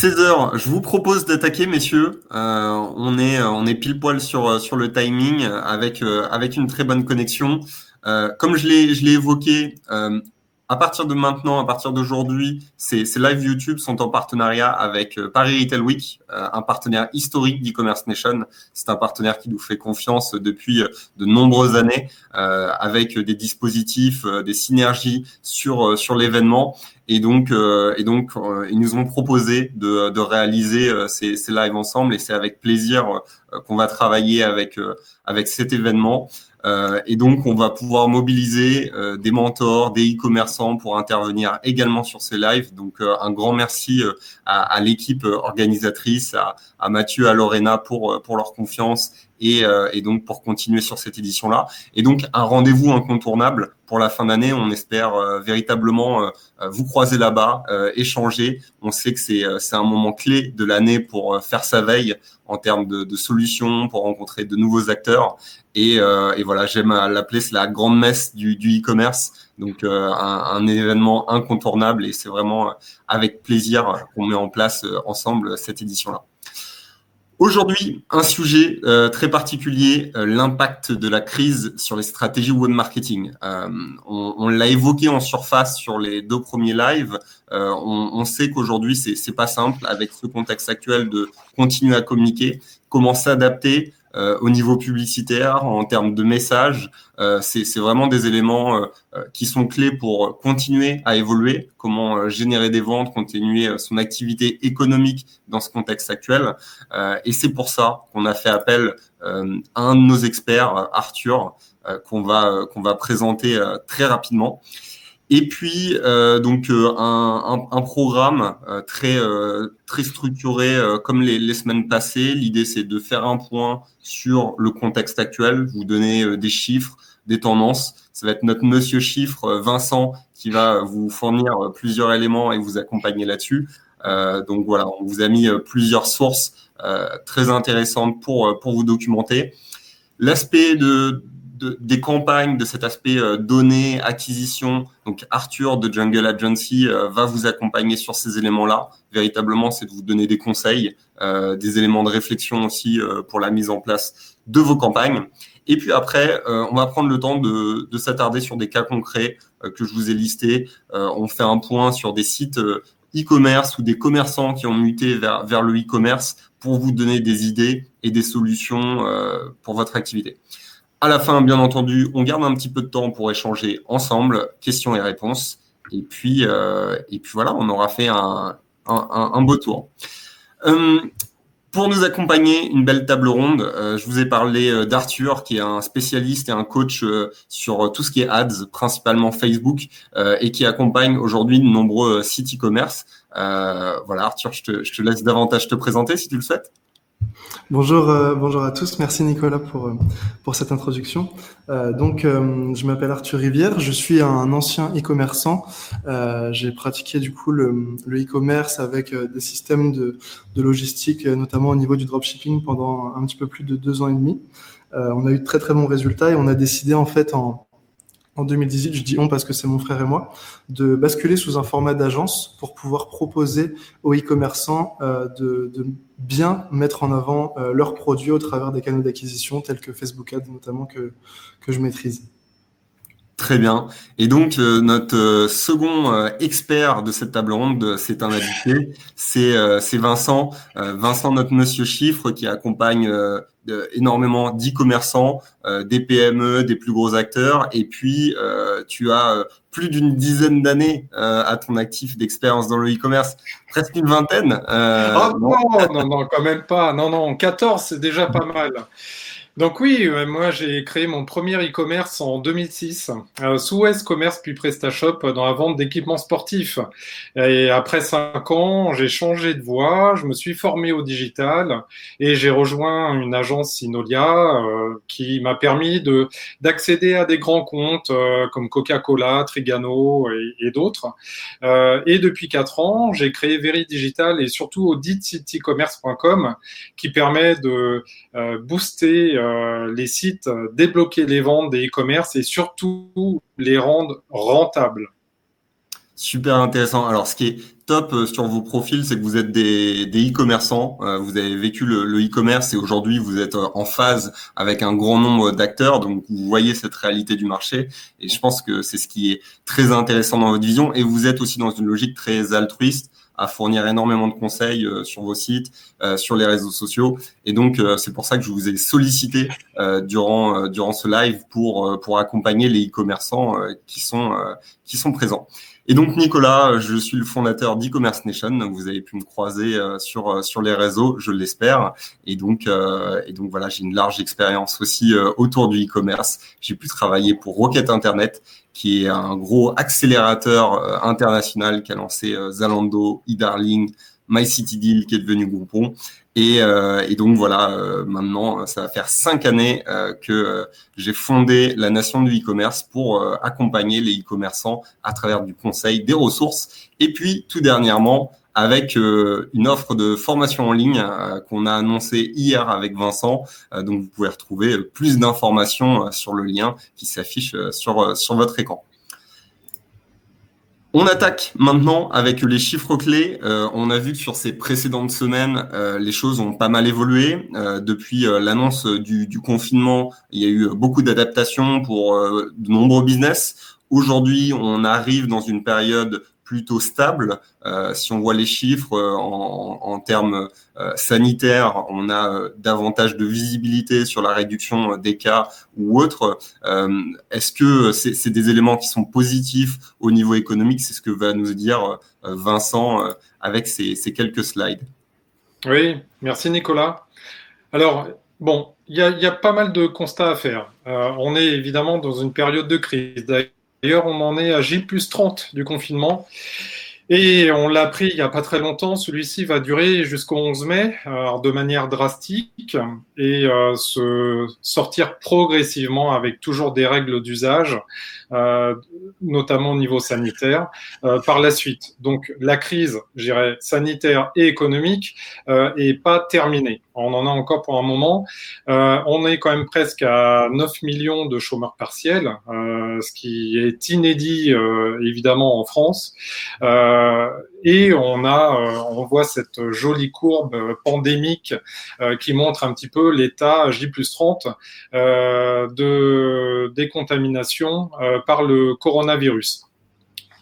16h, je vous propose d'attaquer, messieurs. Euh, on est on est pile poil sur sur le timing avec avec une très bonne connexion. comme je l'ai évoqué, à partir de maintenant, à partir d'aujourd'hui, ces, ces live YouTube sont en partenariat avec euh, Paris Retail Week, euh, un partenaire historique d'e-commerce nation. C'est un partenaire qui nous fait confiance depuis euh, de nombreuses années, avec des dispositifs, des synergies sur sur l'événement. Et donc, et donc, ils nous ont proposé de, de réaliser ces, ces lives ensemble, et c'est avec plaisir qu'on va travailler avec avec cet événement. Euh, et donc, on va pouvoir mobiliser euh, des mentors, des e-commerçants pour intervenir également sur ces lives. Donc, euh, un grand merci à, à l'équipe organisatrice, à, à, Mathieu, à Lorena pour, pour leur confiance et, et donc pour continuer sur cette édition-là. Et donc, un rendez-vous incontournable pour la fin d'année. On espère véritablement vous croiser là-bas, échanger. On sait que c'est c'est un moment clé de l'année pour faire sa veille en termes de, de, solutions, pour rencontrer de nouveaux acteurs. Et, euh, et voilà, j'aime l'appeler, c'est la grande messe du e-commerce. Donc euh, un, un, événement incontournable et c'est vraiment avec plaisir qu'on met en place euh, ensemble cette édition-là. Aujourd'hui, un sujet euh, très particulier, euh, l'impact de la crise sur les stratégies web marketing. Euh, on, on l'a évoqué en surface sur les deux premiers lives. On, on, sait qu'aujourd'hui, c'est, c'est pas simple avec ce contexte actuel de continuer à communiquer, comment s'adapter, euh, au niveau publicitaire, en termes de messages. Euh, c'est vraiment des éléments euh, qui sont clés pour continuer à évoluer, comment générer des ventes, continuer son activité économique dans ce contexte actuel. et c'est pour ça qu'on a fait appel à un de nos experts, Arthur, qu'on va qu'on va présenter très rapidement. Et puis euh, donc euh, un, un, un, programme euh, très euh, très structuré comme les, les, semaines passées. L'idée c'est de faire un point sur le contexte actuel, vous donner des chiffres, des tendances. Ça va être notre Monsieur chiffre Vincent qui va vous fournir plusieurs éléments et vous accompagner là-dessus. donc voilà, on vous a mis plusieurs sources très intéressantes pour pour vous documenter. L'aspect de des campagnes, de cet aspect euh, données, acquisition. Donc Arthur de Jungle Agency euh, va vous accompagner sur ces éléments-là. Véritablement, c'est de vous donner des conseils, euh, des éléments de réflexion aussi pour la mise en place de vos campagnes. Et puis après, on va prendre le temps de, de s'attarder sur des cas concrets que je vous ai listés. on fait un point sur des sites e-commerce ou des commerçants qui ont muté vers, vers le e-commerce pour vous donner des idées et des solutions pour votre activité. À la fin, bien entendu, on garde un petit peu de temps pour échanger ensemble, questions et réponses. Et puis, euh, et puis voilà, on aura fait un, un, beau tour. Euh, pour nous accompagner, une belle table ronde. Euh, je vous ai parlé d'Arthur, qui est un spécialiste et un coach sur tout ce qui est ads, principalement Facebook, et qui accompagne aujourd'hui de nombreux sites e-commerce. voilà, Arthur, je te laisse davantage te présenter si tu le souhaites. Bonjour, euh, bonjour à tous. Merci Nicolas pour, euh, pour cette introduction. Euh, donc, euh, je m'appelle Arthur Rivière. Je suis un ancien e-commerçant. J'ai pratiqué du coup le e-commerce avec des systèmes de, de logistique, notamment au niveau du dropshipping pendant un petit peu plus de deux ans et demi. on a eu de très très bons résultats et on a décidé en fait en, en 2018, je dis on parce que c'est mon frère et moi, de basculer sous un format d'agence pour pouvoir proposer aux e-commerçants euh, de, bien mettre en avant euh, leurs produits au travers des canaux d'acquisition tels que Facebook Ads notamment que, que je maîtrise. Très bien. Et donc euh, notre second expert de cette table ronde, c'est un c'est c'est Vincent, Vincent notre Monsieur Chiffre qui accompagne énormément d'e-commerçants, des PME, des plus gros acteurs, et puis tu as plus d'une dizaine d'années à ton actif d'expérience dans le e-commerce, presque une vingtaine. oh non, non, non, quand même pas. Non, non, 14, c'est déjà pas mal. Donc oui, euh, moi j'ai créé mon premier e-commerce en 2006, euh, sous West Commerce puis PrestaShop dans la vente d'équipements sportifs. Et après cinq ans, j'ai changé de voie, je me suis formé au digital et j'ai rejoint une agence Sinolia euh, qui m'a permis de d'accéder à des grands comptes comme Coca-Cola, Trigano et, d'autres. et depuis quatre ans, j'ai créé Very Digital et surtout auditcitycommerce.com qui permet de booster euh, les sites, euh, débloquer les ventes des e-commerce et surtout les rendre rentables. Super intéressant. Alors, ce qui est top euh, sur vos profils, c'est que vous êtes des e-commerçants. Vous avez vécu le e-commerce et aujourd'hui, vous êtes en phase avec un grand nombre d'acteurs. Donc, vous voyez cette réalité du marché. Et je pense que c'est ce qui est très intéressant dans votre vision. Et vous êtes aussi dans une logique très altruiste à fournir énormément de conseils sur vos sites, sur les réseaux sociaux. Et donc, c'est pour ça que je vous ai sollicité durant durant ce live pour pour accompagner les e-commerçants qui sont qui sont présents. Et donc Nicolas, je suis le fondateur d'e-commerce nation. Vous avez pu me croiser euh, sur euh, sur les réseaux, je l'espère. Et donc euh, et donc voilà, j'ai une large expérience aussi autour du e-commerce. J'ai pu travailler pour Rocket Internet, qui est un gros accélérateur international qui a lancé Zalando, eDarling, MyCityDeal qui est devenu Groupon et, euh, et, donc voilà, euh, maintenant, ça va faire cinq années euh, que j'ai fondé la nation du e-commerce pour accompagner les e-commerçants à travers du conseil, des ressources. Et puis, tout dernièrement, avec une offre de formation en ligne qu'on a annoncée hier avec Vincent. donc, vous pouvez retrouver plus d'informations sur le lien qui s'affiche sur, sur votre écran. On attaque maintenant avec les chiffres clés. Euh, on a vu que sur ces précédentes semaines, euh, les choses ont pas mal évolué. Euh, depuis l'annonce du, du, confinement, il y a eu beaucoup d'adaptations pour de nombreux business. Aujourd'hui, on arrive dans une période plutôt stable. Euh, si on voit les chiffres euh, en, termes euh, sanitaires, on a davantage de visibilité sur la réduction des cas ou autres. Est-ce que c'est des éléments qui sont positifs au niveau économique? C'est ce que va nous dire Vincent avec ces, quelques slides. Oui, merci Nicolas. Alors, bon, il y, a pas mal de constats à faire. on est évidemment dans une période de crise. D'ailleurs, on en est à J plus 30 du confinement. Et on l'a appris il n'y a pas très longtemps, celui-ci va durer jusqu'au 11 mai, alors de manière drastique, et euh, se sortir progressivement avec toujours des règles d'usage, euh, notamment au niveau sanitaire, euh, par la suite. Donc la crise, je dirais, sanitaire et économique, est pas terminée. On en a encore pour un moment. On est quand même presque à 9 millions de chômeurs partiels, ce qui est inédit évidemment en France. Et on a, on voit cette jolie courbe pandémique qui montre un petit peu l'état J plus 30 de décontamination par le coronavirus.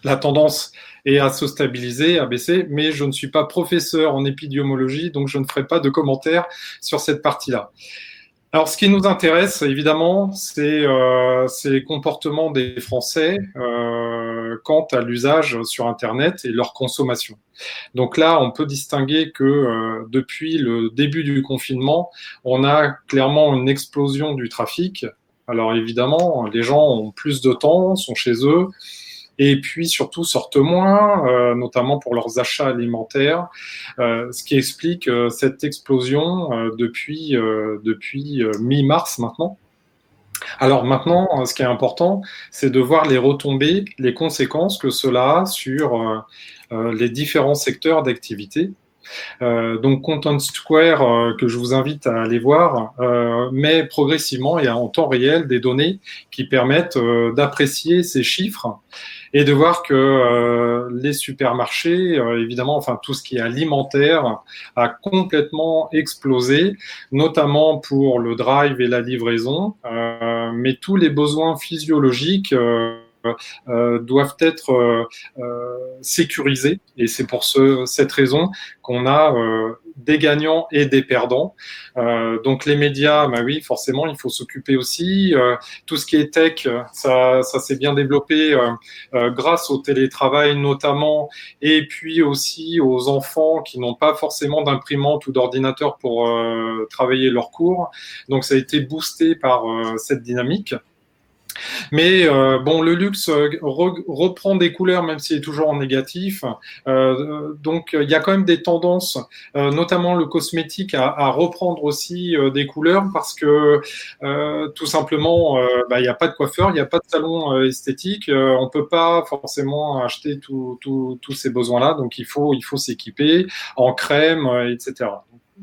La tendance est à se stabiliser, à baisser, mais je ne suis pas professeur en épidémiologie, donc je ne ferai pas de commentaires sur cette partie-là. Alors, ce qui nous intéresse, évidemment, c'est euh, les comportements des Français euh, quant à l'usage sur Internet et leur consommation. Donc là, on peut distinguer que euh, depuis le début du confinement, on a clairement une explosion du trafic alors évidemment, les gens ont plus de temps, sont chez eux, et puis surtout sortent moins, euh, notamment pour leurs achats alimentaires, euh, ce qui explique euh, cette explosion depuis, depuis mi-mars maintenant. Alors maintenant, ce qui est important, c'est de voir les retombées, les conséquences que cela a sur les différents secteurs d'activité. Euh, donc Content Square, euh, que je vous invite à aller voir, euh, met progressivement et en temps réel des données qui permettent d'apprécier ces chiffres et de voir que les supermarchés, évidemment, enfin tout ce qui est alimentaire, a complètement explosé, notamment pour le drive et la livraison, mais tous les besoins physiologiques euh, doivent être euh, euh, sécurisés. Et c'est pour ce, cette raison qu'on a des gagnants et des perdants. Euh, donc les médias, bah oui, forcément, il faut s'occuper aussi. Euh, tout ce qui est tech, ça, ça s'est bien développé euh, grâce au télétravail notamment, et puis aussi aux enfants qui n'ont pas forcément d'imprimante ou d'ordinateur pour travailler leurs cours. Donc ça a été boosté par cette dynamique. Mais euh, bon, le luxe euh, reprend des couleurs, même s'il est toujours en négatif. Euh, donc, il y a quand même des tendances, notamment le cosmétique, à, reprendre aussi des couleurs parce que tout simplement, bah, il n'y a pas de coiffeur, il n'y a pas de salon esthétique, on peut pas forcément acheter tous ces besoins-là. Donc, il faut, il faut s'équiper en crème, etc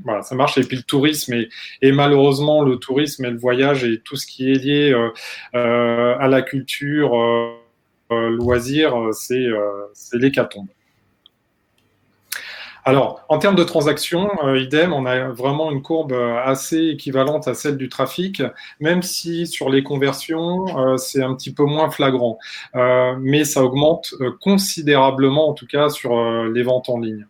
voilà, ça marche. Et puis le tourisme et, malheureusement le tourisme et le voyage et tout ce qui est lié euh, euh à la culture, euh, loisir, c'est l'hécatombe. Alors, en termes de transactions, idem, on a vraiment une courbe assez équivalente à celle du trafic, même si sur les conversions, c'est un petit peu moins flagrant. mais ça augmente considérablement, en tout cas, sur les ventes en ligne.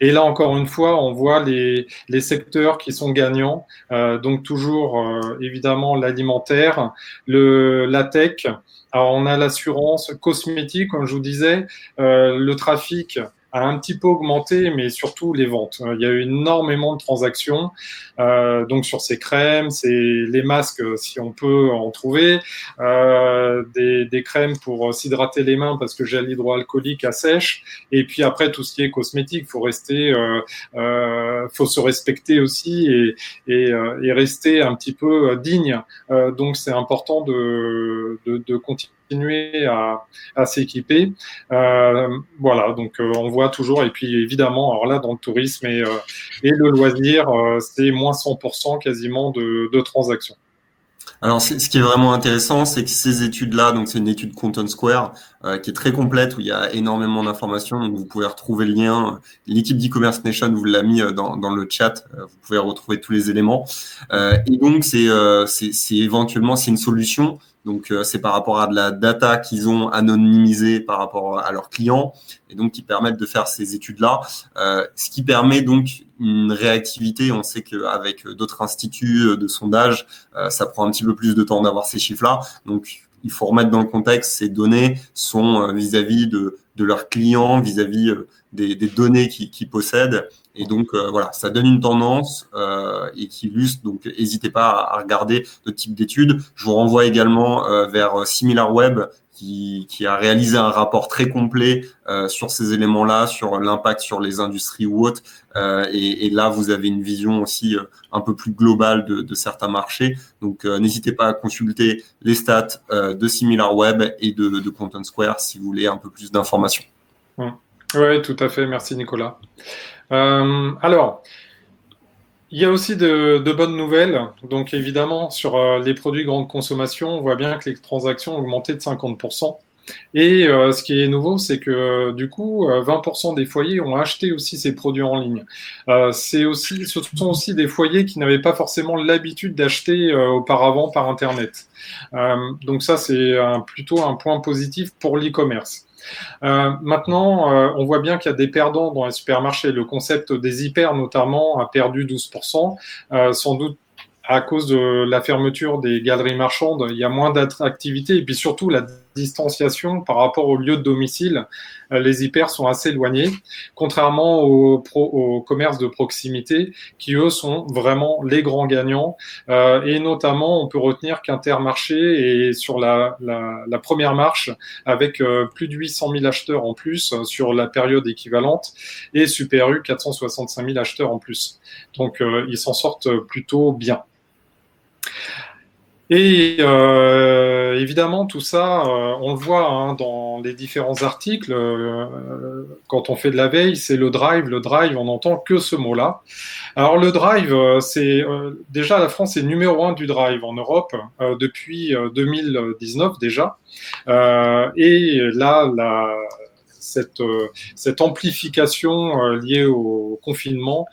Et là, encore une fois, on voit les, les secteurs qui sont gagnants. donc toujours, évidemment, l'alimentaire, la tech. Alors, on a l'assurance cosmétique, comme je vous disais, le trafic a un petit peu augmenté, mais surtout les ventes. Il y a eu énormément de transactions. Euh, donc sur ces crèmes, c'est les masques, si on peut en trouver, euh, des, des, crèmes pour s'hydrater les mains parce que gel hydroalcoolique à sèche. Et puis après tout ce qui est cosmétique, faut rester, euh, euh faut se respecter aussi et, et, euh, et, rester un petit peu digne. Euh, donc c'est important de, de, de continuer à, s'équiper. Euh, voilà, donc euh, on voit toujours, et puis évidemment, alors là, dans le tourisme et, euh, le loisir, c'est moins 100% quasiment de, transactions. Alors, ce qui est vraiment intéressant, c'est que ces études-là, donc c'est une étude Content Square qui est très complète où il y a énormément d'informations. Donc, vous pouvez retrouver le lien. L'équipe d'e-commerce nation vous l'a mis dans, le chat. Vous pouvez retrouver tous les éléments. Et donc, c'est éventuellement c'est une solution donc, euh, c'est par rapport à de la data qu'ils ont anonymisée par rapport à leurs clients et donc qui permettent de faire ces études-là. Euh, ce qui permet donc une réactivité. On sait qu'avec d'autres instituts de sondage, euh, ça prend un petit peu plus de temps d'avoir ces chiffres-là. Donc, il faut remettre dans le contexte, ces données sont vis-à-vis de, de, leurs clients, vis-à-vis des, des, données qu'ils possèdent. Et donc euh, voilà, ça donne une tendance euh, et qui illustre. Donc n'hésitez pas à, regarder ce type d'études. Je vous renvoie également euh, vers SimilarWeb qui, qui, a réalisé un rapport très complet euh, sur ces éléments-là, sur l'impact sur les industries ou autres. Euh, et, et, là, vous avez une vision aussi un peu plus globale de, de certains marchés. Donc n'hésitez pas à consulter les stats de SimilarWeb et de, de Content Square si vous voulez un peu plus d'informations. Oui, tout à fait. Merci Nicolas. Euh, alors, il y a aussi de, bonnes nouvelles. Donc, évidemment, sur euh, les produits grande consommation, on voit bien que les transactions ont augmenté de 50%. Et euh, ce qui est nouveau, c'est que du coup, 20% des foyers ont acheté aussi ces produits en ligne. ce sont aussi des foyers qui n'avaient pas forcément l'habitude d'acheter auparavant par Internet. donc ça, c'est plutôt un point positif pour l'e-commerce. Euh, maintenant, euh, on voit bien qu'il y a des perdants dans les supermarchés. Le concept des hyper, notamment, a perdu 12%, euh, sans doute à cause de la fermeture des galeries marchandes, il y a moins d'attractivité. Et puis surtout la distanciation par rapport au lieu de domicile. Euh, les hyper sont assez éloignés, contrairement aux, pro, commerces de proximité qui eux sont vraiment les grands gagnants. Euh, et notamment, on peut retenir qu'Intermarché est sur la, première marche avec euh, plus de 800 000 acheteurs en plus sur la période équivalente et Super U 465 000 acheteurs en plus. Donc ils s'en sortent plutôt bien. Et euh, évidemment, tout ça, euh, on le voit hein, dans les différents articles. Euh, quand on fait de la veille, c'est le drive. Le drive, on n'entend que ce mot-là. Alors le drive, c'est déjà la France est numéro un du drive en Europe depuis 2019 déjà. et là, la, cette, cette amplification liée au confinement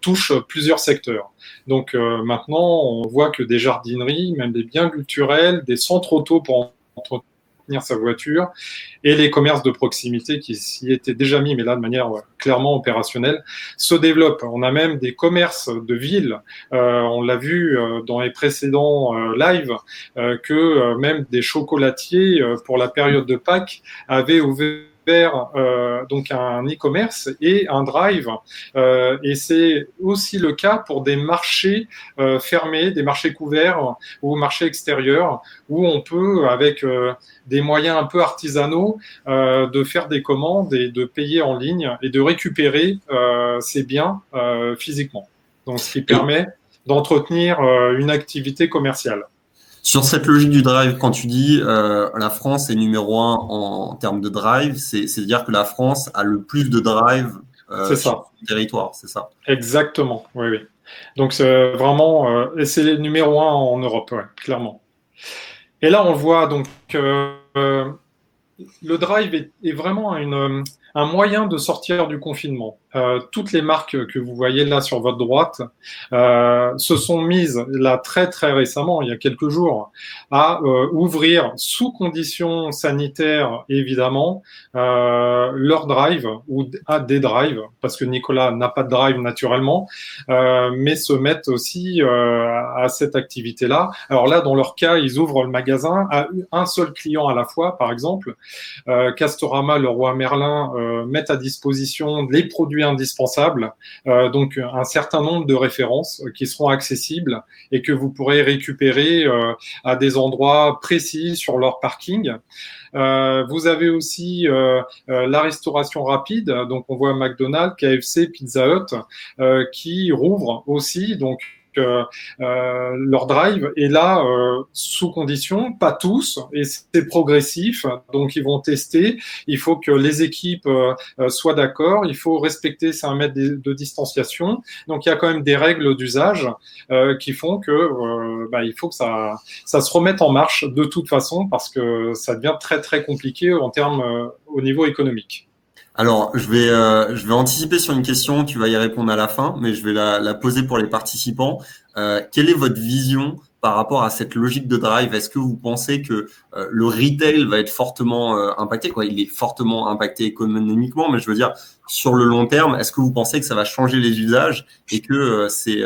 touche plusieurs secteurs. Donc euh, maintenant, on voit que des jardineries, même des biens culturels, des centres auto pour entretenir sa voiture, et les commerces de proximité qui s'y étaient déjà mis, mais là de manière clairement opérationnelle, se développent. On a même des commerces de ville, euh, on l'a vu euh, dans les précédents lives, que même des chocolatiers, pour la période de Pâques, avaient ouvert vers euh, donc un e-commerce et un drive. Euh, et c'est aussi le cas pour des marchés euh, fermés, des marchés couverts ou marchés extérieurs, où on peut, avec euh, des moyens un peu artisanaux, euh, de faire des commandes et de payer en ligne et de récupérer ces biens physiquement. Donc, ce qui permet d'entretenir une activité commerciale. Sur cette logique du drive, quand tu dis euh, la France est numéro un en, termes de drive, c'est-à-dire que la France a le plus de drive euh, sur le territoire, c'est ça? Exactement, oui, oui. Donc c'est vraiment, euh, c'est le numéro un en Europe, ouais, clairement. Et là, on voit donc le drive est, est vraiment une, un moyen de sortir du confinement. Euh, toutes les marques que vous voyez là sur votre droite euh, se sont mises là très très récemment, il y a quelques jours, à euh, ouvrir sous conditions sanitaires évidemment euh, leur drive ou à des drives parce que Nicolas n'a pas de drive naturellement, euh, mais se mettent aussi à cette activité-là. Alors là, dans leur cas, ils ouvrent le magasin à un seul client à la fois, par exemple. Castorama, le roi Merlin mettent à disposition les produits indispensable, euh, donc un certain nombre de références qui seront accessibles et que vous pourrez récupérer euh, à des endroits précis sur leur parking. Euh, vous avez aussi la restauration rapide, donc on voit McDonald's, KFC, Pizza Hut qui rouvrent aussi, euh, leur drive est là euh, sous condition, pas tous, et c'est progressif. Donc ils vont tester. Il faut que les équipes euh, soient d'accord. Il faut respecter ces un mètre de, distanciation. Donc il y a quand même des règles d'usage qui font que bah, il faut que ça, ça se remette en marche de toute façon parce que ça devient très très compliqué en termes au niveau économique. Alors, je vais, euh, je vais anticiper sur une question, tu vas y répondre à la fin, mais je vais la, poser pour les participants. Euh, quelle est votre vision par rapport à cette logique de drive? Est-ce que vous pensez que euh, le retail va être fortement impacté? Quoi Il est fortement impacté économiquement, mais je veux dire, sur le long terme, est-ce que vous pensez que ça va changer les usages et que ces,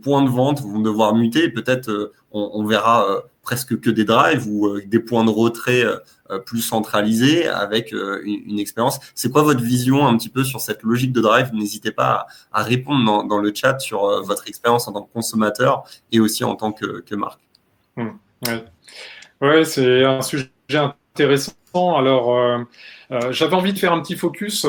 points de vente vont devoir muter? Peut-être on, verra presque que des drives ou des points de retrait plus centralisés avec euh, une, expérience. C'est quoi votre vision un petit peu sur cette logique de drive? N'hésitez pas à, répondre dans, le chat sur votre expérience en tant que consommateur et aussi en tant que, marque. Mmh, ouais, c'est un sujet intéressant. Alors, j'avais envie de faire un petit focus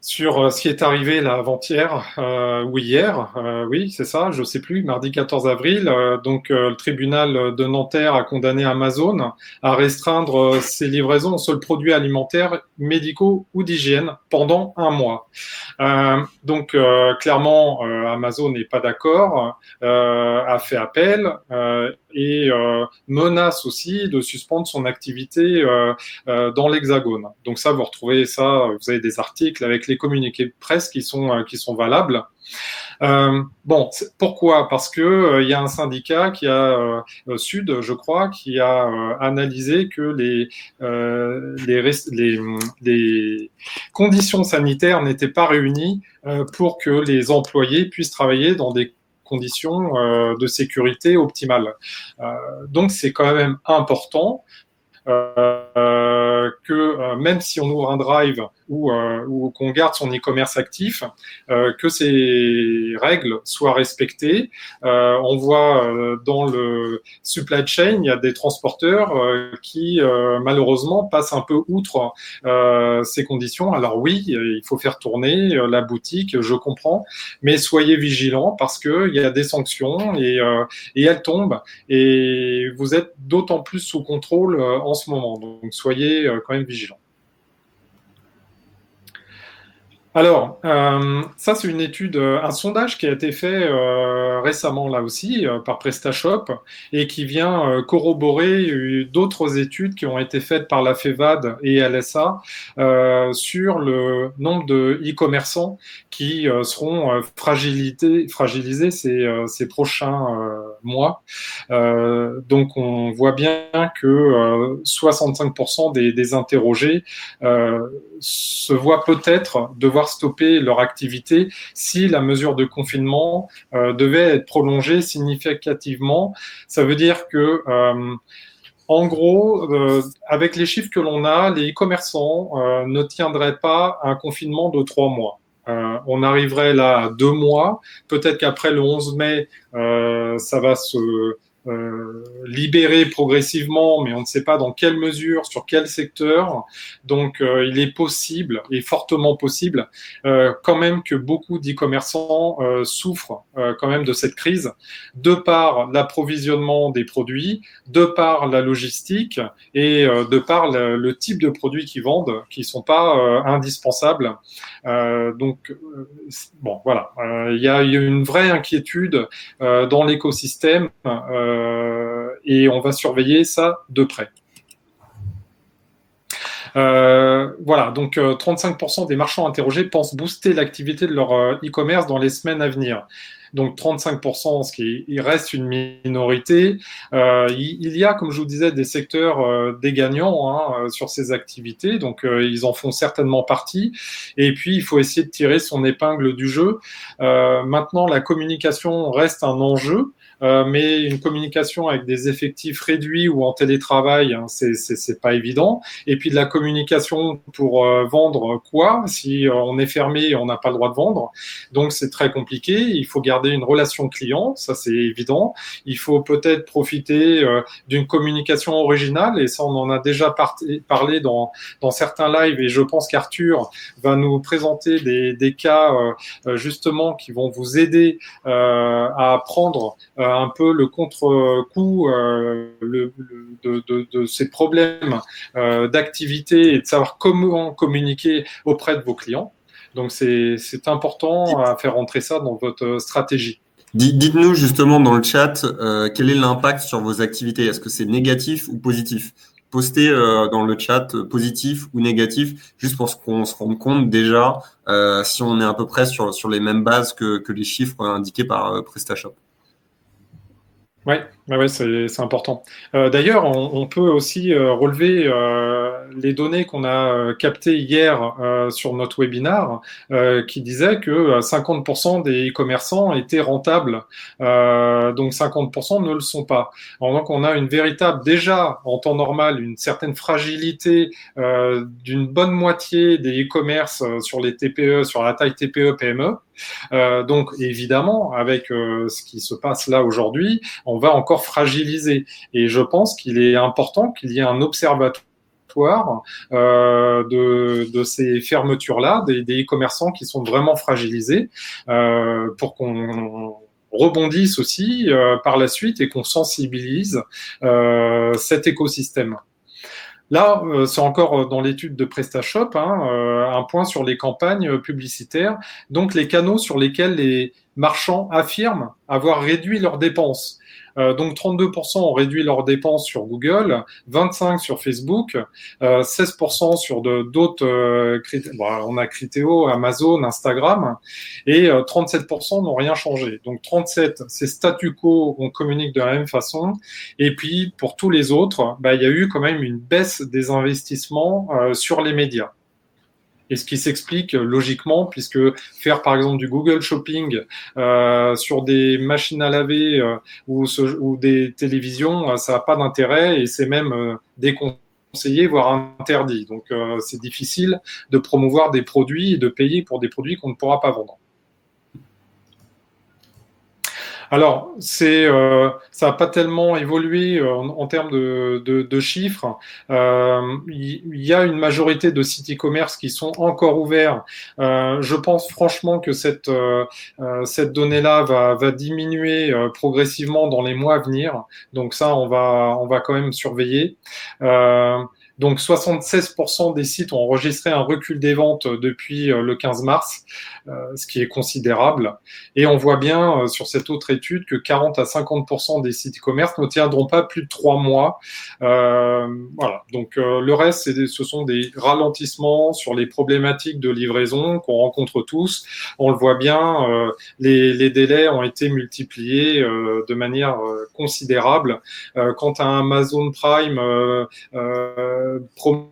sur euh, ce qui est arrivé là avant-hier euh, ou hier, euh, oui, c'est ça, je sais plus, mardi 14 avril. donc, le tribunal de Nanterre a condamné Amazon à restreindre ses livraisons aux seuls produits alimentaires, médicaux ou d'hygiène pendant un mois. donc, clairement, Amazon n'est pas d'accord, a fait appel et menace aussi de suspendre son activité dans l'Hexagone. Donc ça, vous retrouvez ça, vous avez des articles avec les communiqués de presse qui sont, euh, qui sont valables. Euh, bon, pourquoi? Parce que euh, il y a un syndicat qui a Sud, je crois, qui a analysé que les les, les, conditions sanitaires n'étaient pas réunies pour que les employés puissent travailler dans des conditions de sécurité optimales. donc c'est quand même important que même si on ouvre un drive ou, euh, qu'on garde son e-commerce actif, euh, que ces règles soient respectées. Euh, on voit euh, dans le supply chain, il y a des transporteurs euh, qui malheureusement passent un peu outre ces conditions. Alors oui, il faut faire tourner la boutique, je comprends, mais soyez vigilants parce que il y a des sanctions et, et elles tombent et vous êtes d'autant plus sous contrôle en ce moment. Donc soyez quand même vigilants. Alors, euh, ça c'est une étude, euh, un sondage qui a été fait euh, récemment là aussi par PrestaShop et qui vient corroborer d'autres études qui ont été faites par la FEVAD et LSA sur le nombre de e-commerçants qui seront fragilisés ces, prochains mois. donc on voit bien que 65% des, des interrogés se voient peut-être devoir stopper leur activité si la mesure de confinement euh, devait être prolongée significativement. Ça veut dire que euh, en gros, euh, avec les chiffres que l'on a, les e-commerçants ne tiendraient pas un confinement de trois mois. On arriverait là à deux mois. Peut-être qu'après le 11 mai, ça va se euh, libéré progressivement, mais on ne sait pas dans quelle mesure, sur quel secteur. Donc, euh, il est possible, et fortement possible, euh, quand même que beaucoup d'e-commerçants souffrent quand même de cette crise, de par l'approvisionnement des produits, de par la logistique et de par le, type de produits qu'ils vendent, qui sont pas indispensables. Donc, bon, voilà, il y a, une vraie inquiétude dans l'écosystème. Euh, et on va surveiller ça de près. Euh, voilà, donc 35% des marchands interrogés pensent booster l'activité de leur e-commerce dans les semaines à venir donc 35%, ce qui il reste une minorité. Euh, il, y a, comme je vous disais, des secteurs euh, des gagnants hein, euh, sur ces activités, donc ils en font certainement partie. Et puis, il faut essayer de tirer son épingle du jeu. maintenant, la communication reste un enjeu. Euh, mais une communication avec des effectifs réduits ou en télétravail, hein, c'est pas évident. Et puis de la communication pour euh, vendre quoi? Si euh, on est fermé et on n'a pas le droit de vendre. Donc c'est très compliqué. Il faut garder une relation client, ça c'est évident. Il faut peut-être profiter d'une communication originale et ça on en a déjà parlé dans, dans certains lives et je pense qu'Arthur va nous présenter des, des cas justement qui vont vous aider à apprendre un peu le contre-coup euh, de, ces problèmes euh, d'activité et de savoir comment communiquer auprès de vos clients. Donc c'est important à faire entrer ça dans votre stratégie. Dites-nous justement dans le chat euh, quel est l'impact sur vos activités. Est-ce que c'est négatif ou positif? Postez dans le chat positif ou négatif, juste pour qu'on se rende compte déjà si on est à peu près sur, sur les mêmes bases que, que les chiffres indiqués par PrestaShop. Oui, c'est important. Euh, d'ailleurs, on, peut aussi euh, relever euh, les données qu'on a captées hier sur notre webinar qui disaient que 50% des e-commerçants étaient rentables, donc 50% ne le sont pas. donc, on a une véritable, déjà en temps normal, une certaine fragilité d'une bonne moitié des e-commerce sur les TPE, sur la taille TPE-PME. Euh, donc évidemment, avec euh, ce qui se passe là aujourd'hui, on va encore fragiliser. Et je pense qu'il est important qu'il y ait un observatoire euh, de, ces fermetures-là, des e-commerçants qui sont vraiment fragilisés, euh, pour qu'on rebondisse aussi euh, par la suite et qu'on sensibilise cet écosystème. Là, c'est encore dans l'étude de PrestaShop, hein, un point sur les campagnes publicitaires, donc les canaux sur lesquels les marchands affirment avoir réduit leurs dépenses. Euh, donc 32% ont réduit leurs dépenses sur Google, 25% sur Facebook, 16% euh, sur d'autres euh, on a Criteo, Amazon, Instagram, et 37% n'ont rien changé. Donc 37, c'est statu quo, on communique de la même façon. Et puis pour tous les autres, bah, il y a eu quand même une baisse des investissements sur les médias et ce qui s'explique logiquement, puisque faire par exemple du Google Shopping euh, sur des machines à laver euh, ou, des télévisions, euh, ça n'a pas d'intérêt et c'est même euh, déconseillé, voire interdit. Donc euh, c'est difficile de promouvoir des produits et de payer pour des produits qu'on ne pourra pas vendre. Alors, c'est, euh, ça n'a pas tellement évolué euh, en, termes de, chiffres. Euh, il y, a une majorité de sites e-commerce qui sont encore ouverts. Je pense franchement que cette, cette donnée-là va, va diminuer progressivement dans les mois à venir. Donc ça, on va, on va quand même surveiller. Donc 76% des sites ont enregistré un recul des ventes depuis euh, le 15 mars, euh, ce qui est considérable. Et on voit bien euh, sur cette autre étude que 40 à 50% des sites e-commerce ne tiendront pas plus de trois mois. voilà. Donc le reste, ce sont des ralentissements sur les problématiques de livraison qu'on rencontre tous. On le voit bien, les, délais ont été multipliés de manière considérable. quant à Amazon Prime, promettait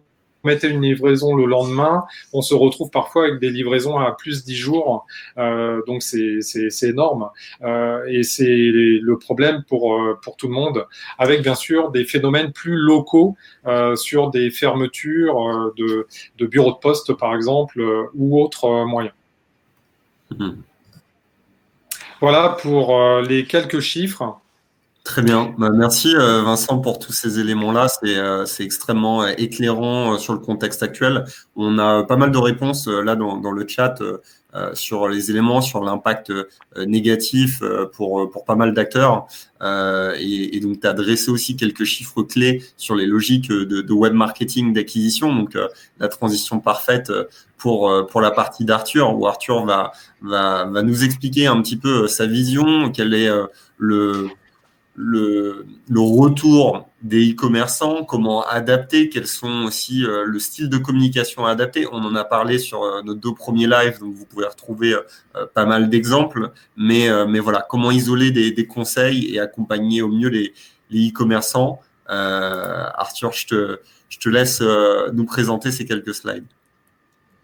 une livraison le lendemain, on se retrouve parfois avec des livraisons à plus de 10 jours. Euh, donc c'est énorme. Euh, et c'est le problème pour, euh, pour tout le monde, avec bien sûr des phénomènes plus locaux sur des fermetures de, de, bureaux de poste, par exemple, ou autres moyens. Mmh. Voilà pour les quelques chiffres. Très bien. Bah, merci euh, Vincent pour tous ces éléments-là. C'est euh, extrêmement euh, éclairant sur le contexte actuel. On a pas mal de réponses là dans, dans, le chat sur les éléments, sur l'impact négatif pour, pour pas mal d'acteurs. Et, et, donc, tu as dressé aussi quelques chiffres clés sur les logiques de, de web marketing, d'acquisition. Donc, la transition parfaite pour, pour la partie d'Arthur, où Arthur va, va, va nous expliquer un petit peu sa vision, quel est le le, le retour des e-commerçants, comment adapter, quels sont aussi euh, le style de communication à adapter. On en a parlé sur euh, nos deux premiers lives, donc vous pouvez retrouver euh, pas mal d'exemples. Mais, mais voilà, comment isoler des, des, conseils et accompagner au mieux les, les e-commerçants. Arthur, je te, je te laisse nous présenter ces quelques slides.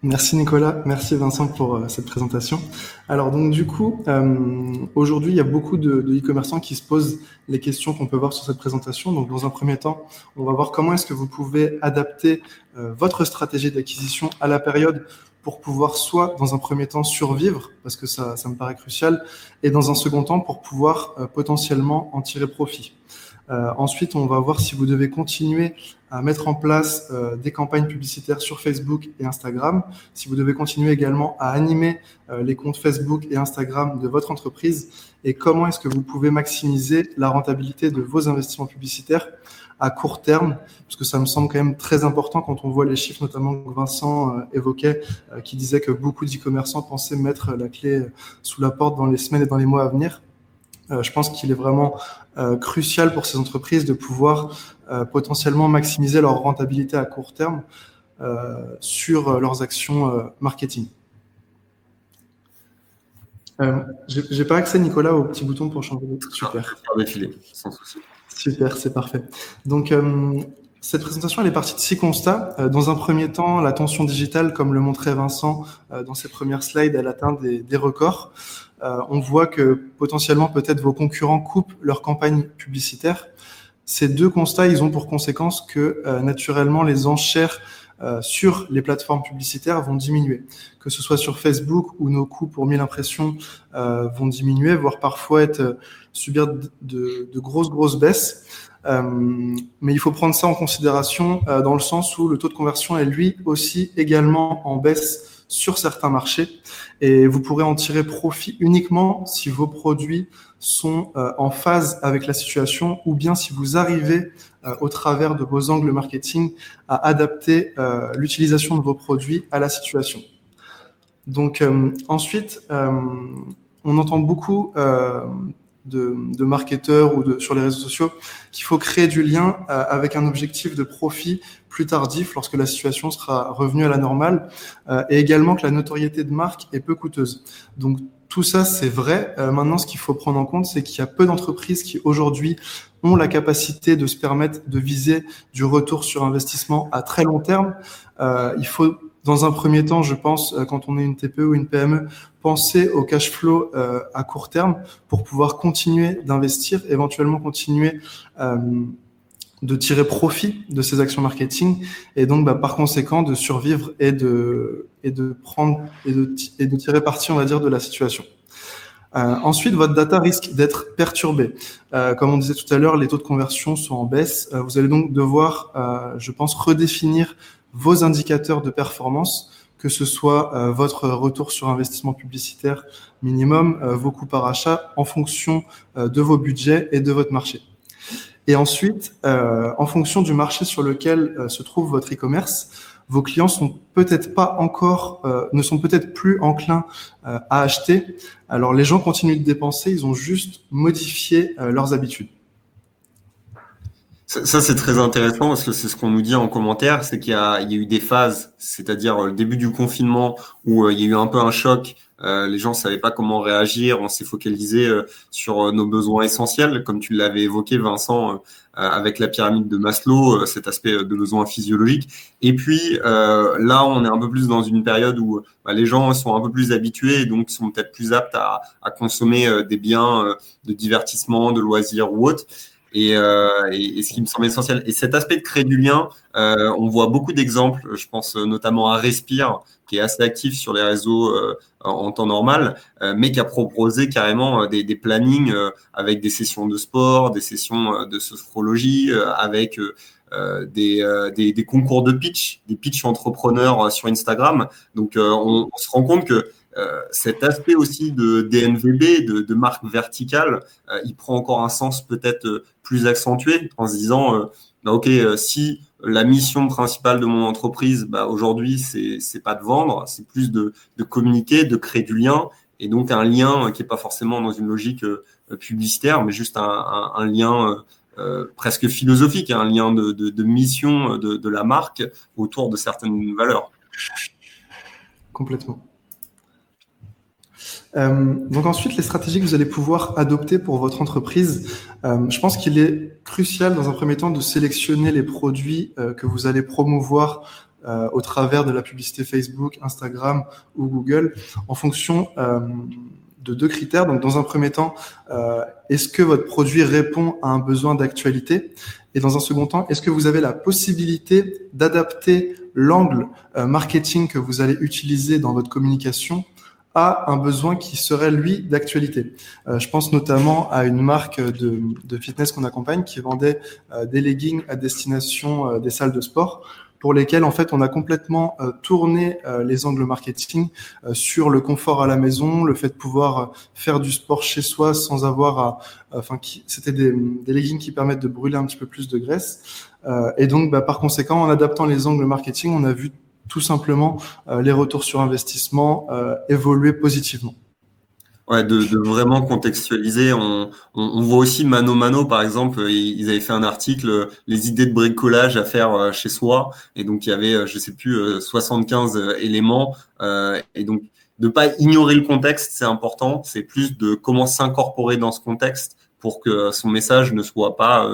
Merci Nicolas, merci Vincent pour euh, cette présentation. Alors donc du coup, euh, aujourd'hui il y a beaucoup de e-commerçants qui se posent les questions qu'on peut voir sur cette présentation. Donc dans un premier temps, on va voir comment est-ce que vous pouvez adapter euh, votre stratégie d'acquisition à la période pour pouvoir soit dans un premier temps survivre, parce que ça, ça me paraît crucial, et dans un second temps pour pouvoir potentiellement en tirer profit. Euh, ensuite, on va voir si vous devez continuer à mettre en place euh, des campagnes publicitaires sur Facebook et Instagram, si vous devez continuer également à animer euh, les comptes Facebook et Instagram de votre entreprise, et comment est-ce que vous pouvez maximiser la rentabilité de vos investissements publicitaires à court terme, parce que ça me semble quand même très important quand on voit les chiffres, notamment que Vincent évoquait, qui disait que beaucoup d'e-commerçants pensaient mettre la clé sous la porte dans les semaines et dans les mois à venir. je pense qu'il est vraiment crucial pour ces entreprises de pouvoir euh, potentiellement maximiser leur rentabilité à court terme euh, sur leurs actions marketing. Euh, J'ai pas accès, Nicolas, au petit bouton pour changer de Super. sans souci. Super, c'est parfait. Donc, cette présentation, elle est partie de six constats. dans un premier temps, la tension digitale, comme le montrait Vincent dans ses premières slides, elle atteint des, des records. Euh, on voit que potentiellement peut-être vos concurrents coupent leur campagne publicitaire. Ces deux constats, ils ont pour conséquence que euh, naturellement les enchères euh, sur les plateformes publicitaires vont diminuer, que ce soit sur Facebook où nos coûts pour 1000 impressions vont diminuer, voire parfois être subir de, grosses grosses baisses. mais il faut prendre ça en considération dans le sens où le taux de conversion est lui aussi également en baisse sur certains marchés et vous pourrez en tirer profit uniquement si vos produits sont euh, en phase avec la situation ou bien si vous arrivez euh, au travers de vos angles marketing à adapter euh, l'utilisation de vos produits à la situation. Donc ensuite, on entend beaucoup de, marketeurs ou sur les réseaux sociaux qu'il faut créer du lien avec un objectif de profit plus tardif lorsque la situation sera revenue à la normale, et également que la notoriété de marque est peu coûteuse. Donc tout ça, c'est vrai. Euh, maintenant, ce qu'il faut prendre en compte, c'est qu'il y a peu d'entreprises qui aujourd'hui ont la capacité de se permettre de viser du retour sur investissement à très long terme. Euh, il faut, dans un premier temps, je pense, quand on est une TPE ou une PME, penser au cash flow à court terme pour pouvoir continuer d'investir, éventuellement continuer de tirer profit de ces actions marketing et donc bah, par conséquent de survivre et de et de prendre et de, tirer parti on va dire de la situation. Euh, ensuite, votre data risque d'être perturbé. Euh, comme on disait tout à l'heure, les taux de conversion sont en baisse. Euh, vous allez donc devoir, je pense, redéfinir vos indicateurs de performance, que ce soit votre retour sur investissement publicitaire minimum, vos coûts par achat, en fonction de vos budgets et de votre marché. Et ensuite, euh, en fonction du marché sur lequel euh, se trouve votre e-commerce, vos clients sont peut-être pas encore, euh, ne sont peut-être plus enclins à acheter. Alors les gens continuent de dépenser, ils ont juste modifié leurs habitudes. Ça, c'est très intéressant parce que c'est ce qu'on nous dit en commentaire, c'est qu'il y, y, a eu des phases, c'est-à-dire le début du confinement où il y a eu un peu un choc euh, les gens savaient pas comment réagir. On s'est focalisé euh, sur euh, nos besoins essentiels, comme tu l'avais évoqué, Vincent, avec la pyramide de Maslow, cet aspect de besoins physiologiques. Et puis là, on est un peu plus dans une période où bah, les gens sont un peu plus habitués donc sont peut-être plus aptes à, à consommer des biens de divertissement, de loisirs ou autres. Et, euh, et, ce qui me semble essentiel. Et cet aspect de créer du lien, euh, on voit beaucoup d'exemples. Je pense notamment à Respire, qui est assez actif sur les réseaux euh, en temps normal, euh, mais qui a proposé carrément euh, des, des plannings avec des sessions de sport, des sessions de sophrologie, avec des, des, des, concours de pitch, des pitch entrepreneurs sur Instagram. Donc, on, on, se rend compte que euh, cet aspect aussi de DNVB, de, de marque verticale, euh, il prend encore un sens peut-être euh, plus accentué en se disant, bah, ok, si la mission principale de mon entreprise, bah, aujourd'hui, c'est c'est pas de vendre, c'est plus de, de communiquer, de créer du lien et donc un lien qui n'est pas forcément dans une logique publicitaire, mais juste un, lien presque philosophique, un lien de, mission de, de, la marque autour de certaines valeurs. Complètement. Euh, donc ensuite, les stratégies que vous allez pouvoir adopter pour votre entreprise, euh, je pense qu'il est crucial dans un premier temps de sélectionner les produits euh, que vous allez promouvoir euh, au travers de la publicité Facebook, Instagram ou Google en fonction euh, de deux critères. Donc dans un premier temps, est-ce que votre produit répond à un besoin d'actualité? Et dans un second temps, est-ce que vous avez la possibilité d'adapter l'angle marketing que vous allez utiliser dans votre communication a un besoin qui serait lui d'actualité. Euh, je pense notamment à une marque de, de fitness qu'on accompagne qui vendait euh, des leggings à destination euh, des salles de sport pour lesquels en fait on a complètement tourné les angles marketing sur le confort à la maison, le fait de pouvoir faire du sport chez soi sans avoir à, enfin, c'était des, des, leggings qui permettent de brûler un petit peu plus de graisse. et donc, bah, par conséquent, en adaptant les angles marketing, on a vu tout simplement euh, les retours sur investissement euh, évoluer positivement. Ouais, de, vraiment contextualiser. On, voit aussi Mano Mano, par exemple, ils avaient fait un article, les idées de bricolage à faire euh, chez soi. Et donc, il y avait, je sais plus, 75 éléments. et donc, de pas ignorer le contexte, c'est important. C'est plus de comment s'incorporer dans ce contexte pour que son message ne soit pas,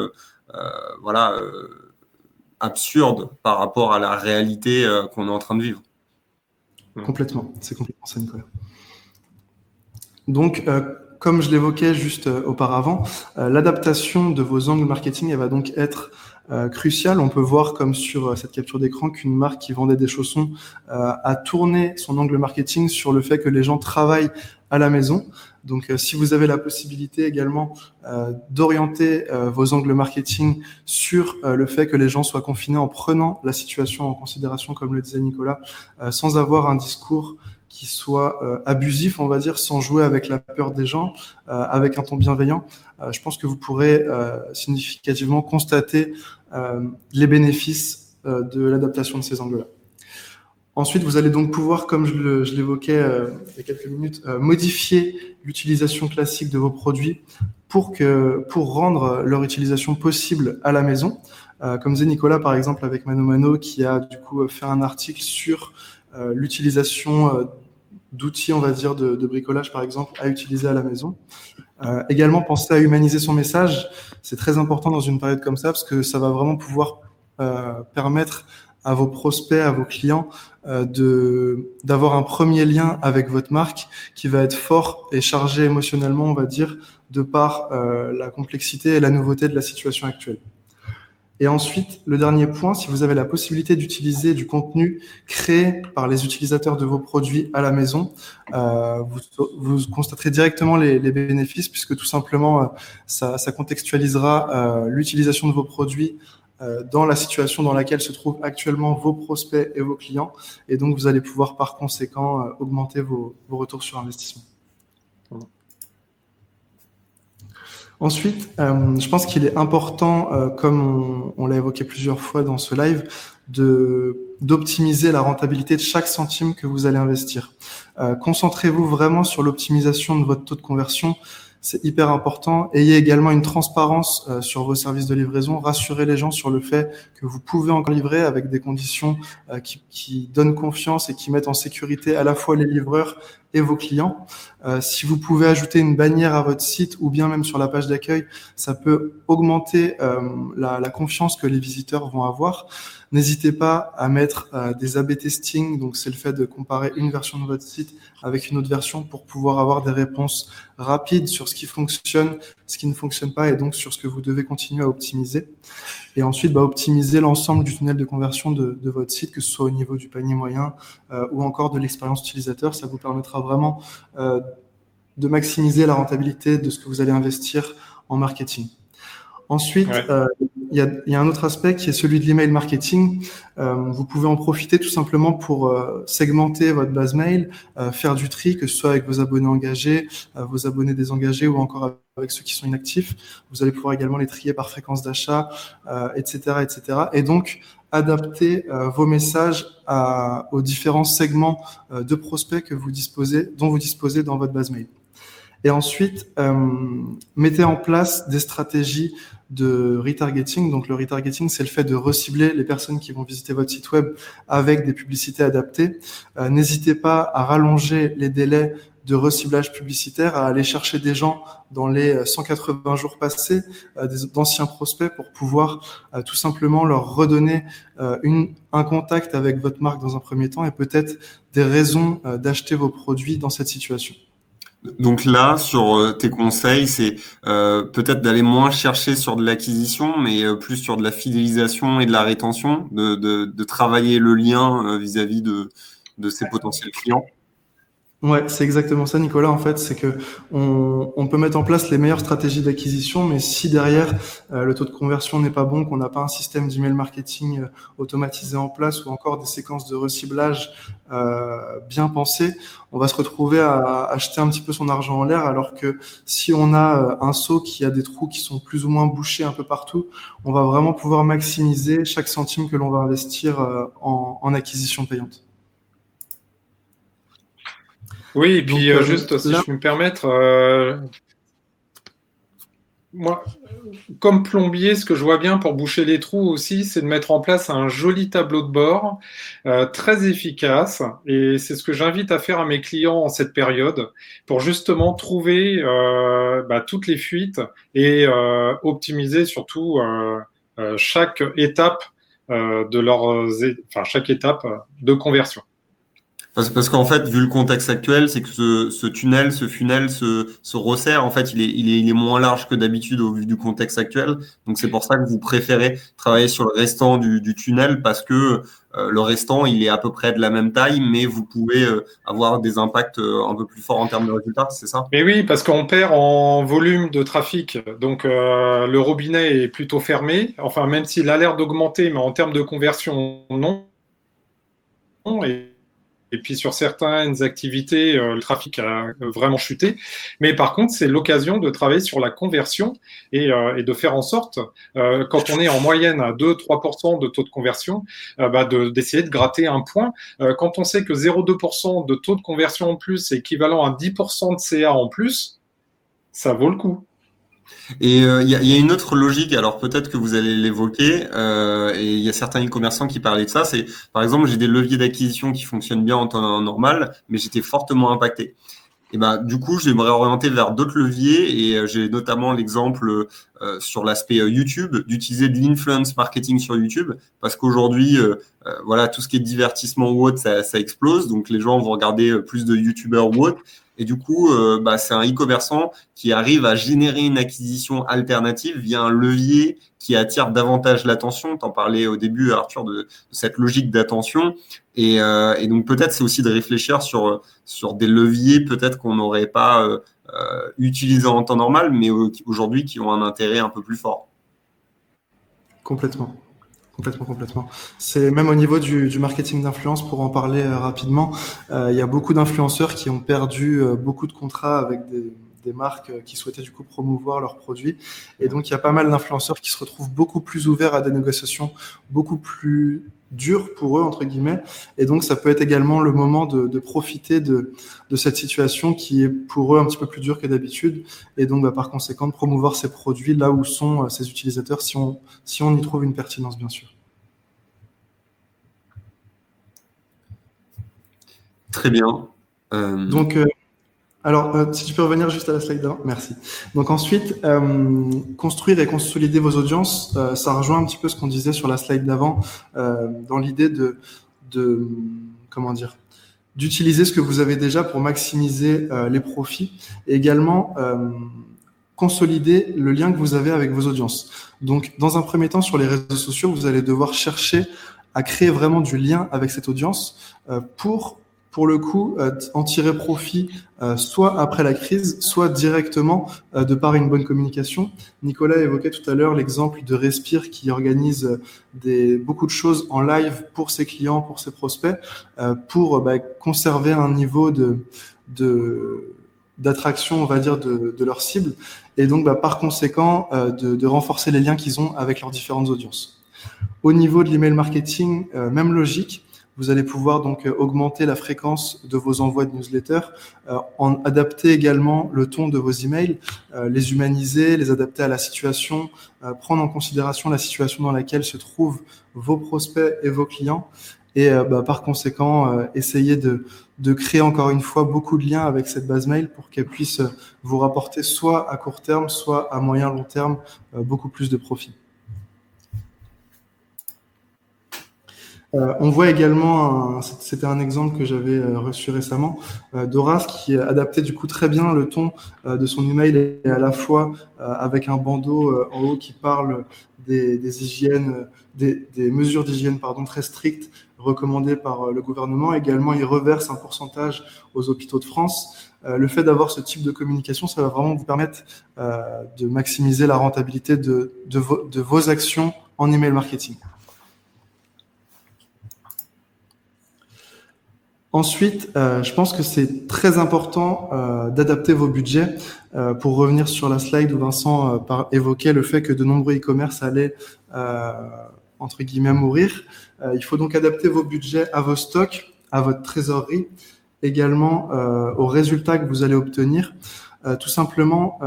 voilà, absurde par rapport à la réalité euh, qu'on est en train de vivre. Complètement, c'est complètement ça, Nicolas. Donc, euh, comme je l'évoquais juste euh, auparavant, l'adaptation de vos angles marketing, va donc être cruciale. On peut voir, comme sur cette capture d'écran, qu'une marque qui vendait des chaussons a tourné son angle marketing sur le fait que les gens travaillent à la maison. Donc, euh, si vous avez la possibilité également euh, d'orienter euh, vos angles marketing sur le fait que les gens soient confinés en prenant la situation en considération, comme le disait Nicolas, sans avoir un discours qui soit abusif, on va dire, sans jouer avec la peur des gens, avec un ton bienveillant, je pense que vous pourrez significativement constater les bénéfices de l'adaptation de ces angles-là. Ensuite, vous allez donc pouvoir, comme je l'évoquais euh, il y a quelques minutes, euh, modifier l'utilisation classique de vos produits pour, que, pour rendre leur utilisation possible à la maison. Euh, comme disait Nicolas, par exemple, avec Mano Mano, qui a du coup fait un article sur l'utilisation d'outils, on va dire, de, bricolage, par exemple, à utiliser à la maison. également, penser à humaniser son message. C'est très important dans une période comme ça, parce que ça va vraiment pouvoir permettre à vos prospects, à vos clients, euh, d'avoir un premier lien avec votre marque qui va être fort et chargé émotionnellement, on va dire, de par euh, la complexité et la nouveauté de la situation actuelle. Et ensuite, le dernier point, si vous avez la possibilité d'utiliser du contenu créé par les utilisateurs de vos produits à la maison, euh, vous, constaterez directement les, bénéfices puisque tout simplement, ça, contextualisera l'utilisation de vos produits dans la situation dans laquelle se trouvent actuellement vos prospects et vos clients. Et donc, vous allez pouvoir par conséquent euh, augmenter vos, vos, retours sur investissement. Ensuite, euh, je pense qu'il est important, euh, comme on, l'a évoqué plusieurs fois dans ce live, de d'optimiser la rentabilité de chaque centime que vous allez investir. Euh, Concentrez-vous vraiment sur l'optimisation de votre taux de conversion c'est hyper important. Ayez également une transparence euh, sur vos services de livraison. Rassurez les gens sur le fait que vous pouvez encore livrer avec des conditions euh, qui, qui, donnent confiance et qui mettent en sécurité à la fois les livreurs et vos clients. Euh, si vous pouvez ajouter une bannière à votre site ou bien même sur la page d'accueil, ça peut augmenter la, la, confiance que les visiteurs vont avoir. N'hésitez pas à mettre des A/B testing, donc c'est le fait de comparer une version de votre site avec une autre version pour pouvoir avoir des réponses rapides sur ce qui fonctionne, ce qui ne fonctionne pas et donc sur ce que vous devez continuer à optimiser. Et ensuite, bah, optimiser l'ensemble du tunnel de conversion de, de, votre site, que ce soit au niveau du panier moyen euh, ou encore de l'expérience utilisateur. Ça vous permettra vraiment euh, de maximiser la rentabilité de ce que vous allez investir en marketing. Ensuite, euh, il y, a, y, a, un autre aspect qui est celui de l'email marketing. Euh, vous pouvez en profiter tout simplement pour euh, segmenter votre base mail, euh, faire du tri, que ce soit avec vos abonnés engagés, vos abonnés désengagés ou encore avec ceux qui sont inactifs. Vous allez pouvoir également les trier par fréquence d'achat, etc., etc. Et donc adapter vos messages à, aux différents segments de prospects que vous disposez, dont vous disposez dans votre base mail. Et ensuite, euh, mettez en place des stratégies de retargeting. Donc le retargeting, c'est le fait de recibler les personnes qui vont visiter votre site web avec des publicités adaptées. Euh, N'hésitez pas à rallonger les délais de reciblage publicitaire, à aller chercher des gens dans les 180 jours passés, euh, d'anciens prospects pour pouvoir euh, tout simplement leur redonner euh, une, un contact avec votre marque dans un premier temps et peut-être des raisons d'acheter vos produits dans cette situation. Donc là, sur euh, tes conseils, c'est euh, peut-être d'aller moins chercher sur de l'acquisition, mais euh, plus sur de la fidélisation et de la rétention, de, de, de travailler le lien vis-à-vis de, de ses potentiels clients. Ouais, c'est exactement ça, Nicolas. En fait, c'est que on, peut mettre en place les meilleures stratégies d'acquisition, mais si derrière euh, le taux de conversion n'est pas bon, qu'on n'a pas un système d'email marketing euh, automatisé en place ou encore des séquences de reciblage euh, bien pensées, on va se retrouver à acheter un petit peu son argent en l'air. Alors que si on a un seau qui a des trous qui sont plus ou moins bouchés un peu partout, on va vraiment pouvoir maximiser chaque centime que l'on va investir en, en acquisition payante. Oui, et puis euh, euh, juste si je peux me permettre, euh, moi, comme plombier, ce que je vois bien pour boucher les trous aussi, c'est de mettre en place un joli tableau de bord très efficace. Et c'est ce que j'invite à faire à mes clients en cette période pour justement trouver bah, toutes les fuites et optimiser surtout chaque étape de leur, enfin chaque étape de conversion. Parce, parce qu'en fait, vu le contexte actuel, c'est que ce, ce, tunnel, ce funnel se, se resserre. En fait, il est, il est, il est moins large que d'habitude au vu du contexte actuel. Donc, c'est pour ça que vous préférez travailler sur le restant du, du tunnel parce que euh, le restant, il est à peu près de la même taille, mais vous pouvez euh, avoir des impacts euh, un peu plus forts en termes de résultats, c'est ça? Mais oui, parce qu'on perd en volume de trafic. Donc, le robinet est plutôt fermé. Enfin, même s'il a l'air d'augmenter, mais en termes de conversion, non. Et puis sur certaines activités, euh, le trafic a vraiment chuté. Mais par contre, c'est l'occasion de travailler sur la conversion et, euh, et de faire en sorte, euh, quand on est en moyenne à 2-3% de taux de conversion, bah d'essayer de, gratter un point. quand on sait que 0,2% de taux de conversion en plus est équivalent à 10% de CA en plus, ça vaut le coup. Et il euh, y, a, y, a, une autre logique, alors peut-être que vous allez l'évoquer, euh, et il y a certains e-commerçants qui parlaient de ça, c'est par exemple j'ai des leviers d'acquisition qui fonctionnent bien en temps normal, mais j'étais fortement impacté. Et ben du coup, j'aimerais orienter vers d'autres leviers, et euh, j'ai notamment l'exemple sur l'aspect YouTube, d'utiliser de l'influence marketing sur YouTube, parce qu'aujourd'hui, voilà, tout ce qui est divertissement ou autre, ça, ça, explose, donc les gens vont regarder plus de YouTubeurs ou autre. Et du coup, euh, bah, c'est un e-commerçant qui arrive à générer une acquisition alternative via un levier qui attire davantage l'attention. Tu en parlais au début, Arthur, de, cette logique d'attention. Et, euh, et, donc peut-être c'est aussi de réfléchir sur, sur des leviers peut-être qu'on n'aurait pas euh, euh utilisés en temps normal, mais aujourd'hui qui ont un intérêt un peu plus fort. Complètement. Complètement, complètement. C'est même au niveau du, marketing d'influence, pour en parler euh, rapidement, euh, il y a beaucoup d'influenceurs qui ont perdu euh, beaucoup de contrats avec des, des, marques qui souhaitaient du coup promouvoir leurs produits. Et donc, il y a pas mal d'influenceurs qui se retrouvent beaucoup plus ouverts à des négociations beaucoup plus dur pour eux, entre guillemets. Et donc, ça peut être également le moment de, de profiter de, de, cette situation qui est pour eux un petit peu plus dure que d'habitude. Et donc, bah, par conséquent, de promouvoir ces produits là où sont euh, ces utilisateurs, si on, si on y trouve une pertinence, bien sûr. Très bien. Euh... Donc, euh, alors, euh, si tu peux revenir juste à la slide d'avant, merci. Donc ensuite, euh, construire et consolider vos audiences, euh, ça rejoint un petit peu ce qu'on disait sur la slide d'avant, euh, dans l'idée de, de, comment dire, d'utiliser ce que vous avez déjà pour maximiser les profits, et également consolider le lien que vous avez avec vos audiences. Donc, dans un premier temps, sur les réseaux sociaux, vous allez devoir chercher à créer vraiment du lien avec cette audience pour pour le coup, euh, en tirer profit euh, soit après la crise, soit directement euh, de par une bonne communication. Nicolas évoquait tout à l'heure l'exemple de Respire qui organise des, beaucoup de choses en live pour ses clients, pour ses prospects, pour bah, conserver un niveau de, d'attraction, on va dire, de, de, leur cible, et donc bah, par conséquent de renforcer les liens qu'ils ont avec leurs différentes audiences. Au niveau de l'email marketing, même logique, vous allez pouvoir donc euh, augmenter la fréquence de vos envois de newsletters, euh, en adapter également le ton de vos emails, euh, les humaniser, les adapter à la situation, prendre en considération la situation dans laquelle se trouvent vos prospects et vos clients, et bah, par conséquent essayer de, de créer encore une fois beaucoup de liens avec cette base mail pour qu'elle puisse vous rapporter soit à court terme, soit à moyen long terme beaucoup plus de profit. Euh, on voit également, c'était un exemple que j'avais euh, reçu récemment, euh, qui adaptait du coup très bien le ton de son email et à la fois avec un bandeau en haut qui parle des, hygiènes, des, mesures d'hygiène pardon très strictes recommandées par le gouvernement. Également, il reverse un pourcentage aux hôpitaux de France. le fait d'avoir ce type de communication, ça va vraiment vous permettre de maximiser la rentabilité de vos actions en email marketing. Ensuite, euh, je pense que c'est très important euh, d'adapter vos budgets. Euh, pour revenir sur la slide où Vincent évoquait le fait que de nombreux e-commerce allaient entre guillemets mourir, il faut donc adapter vos budgets à vos stocks, à votre trésorerie, également aux résultats que vous allez obtenir, tout simplement,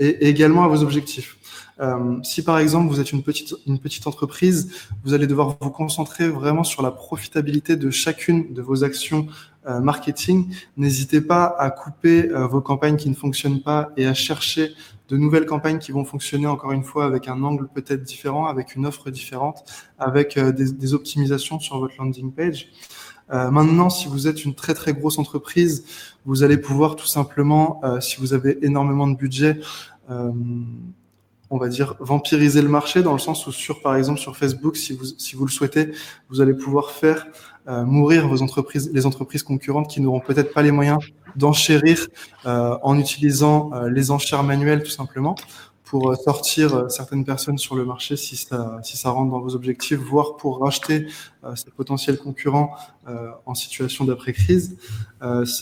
et également à vos objectifs. Euh, si par exemple vous êtes une petite, une petite entreprise, vous allez devoir vous concentrer vraiment sur la profitabilité de chacune de vos actions euh, marketing. N'hésitez pas à couper euh, vos campagnes qui ne fonctionnent pas et à chercher de nouvelles campagnes qui vont fonctionner encore une fois avec un angle peut-être différent, avec une offre différente, avec des, optimisations sur votre landing page. Maintenant, si vous êtes une très très grosse entreprise, vous allez pouvoir tout simplement, si vous avez énormément de budget, on va dire, vampiriser le marché dans le sens où sur, par exemple, sur Facebook, si vous, si vous le souhaitez, vous allez pouvoir faire euh, mourir vos entreprises, les entreprises concurrentes qui n'auront peut-être pas les moyens d'enchérir euh, en utilisant euh, les enchères manuelles tout simplement pour sortir certaines personnes sur le marché si ça, si ça rentre dans vos objectifs, voire pour racheter ces potentiels concurrents en situation d'après-crise.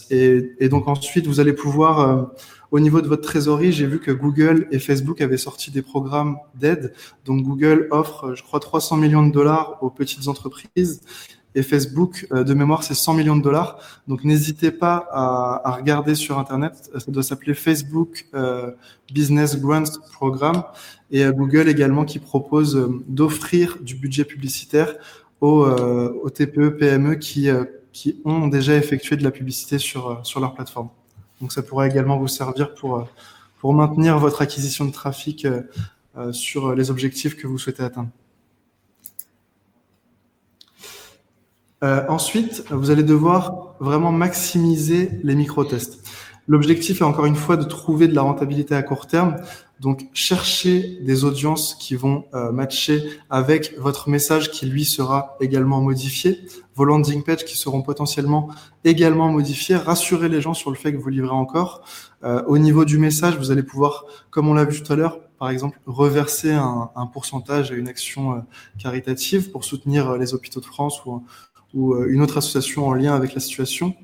Et, et, donc ensuite, vous allez pouvoir au niveau de votre trésorerie, j'ai vu que Google et Facebook avaient sorti des programmes d'aide. Donc Google offre, je crois, 300 millions de dollars aux petites entreprises et Facebook, euh, de mémoire, c'est 100 millions de dollars. Donc n'hésitez pas à, regarder sur Internet. Ça doit s'appeler Facebook euh, Business Grants Programme et Google également qui propose euh, d'offrir du budget publicitaire aux, TPE, PME qui, qui ont déjà effectué de la publicité sur leur plateforme. Donc ça pourrait également vous servir pour, euh, maintenir votre acquisition de trafic euh, euh, sur les objectifs que vous souhaitez atteindre. ensuite, vous allez devoir vraiment maximiser les micro-tests. L'objectif est encore une fois de trouver de la rentabilité à court terme. Donc, cherchez des audiences qui vont euh, matcher avec votre message qui, lui, sera également modifié, vos landing pages qui seront potentiellement également modifiés. Rassurez les gens sur le fait que vous livrez encore. Euh, au niveau du message, vous allez pouvoir, comme on l'a vu tout à l'heure, par exemple, reverser un, un, pourcentage à une action euh, caritative pour soutenir les hôpitaux de France ou, ou une autre association en lien avec la situation.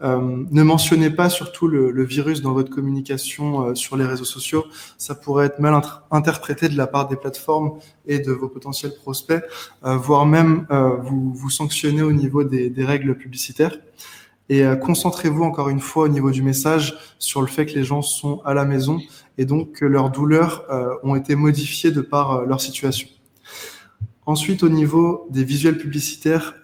Euh, ne mentionnez pas surtout le, virus dans votre communication euh, sur les réseaux sociaux. Ça pourrait être mal interprété de la part des plateformes et de vos potentiels prospects, euh, voire même vous, vous sanctionner au niveau des, des règles publicitaires. Et concentrez-vous encore une fois au niveau du message sur le fait que les gens sont à la maison et donc que leurs douleurs ont été modifiées de par leur situation. Ensuite, au niveau des visuels publicitaires,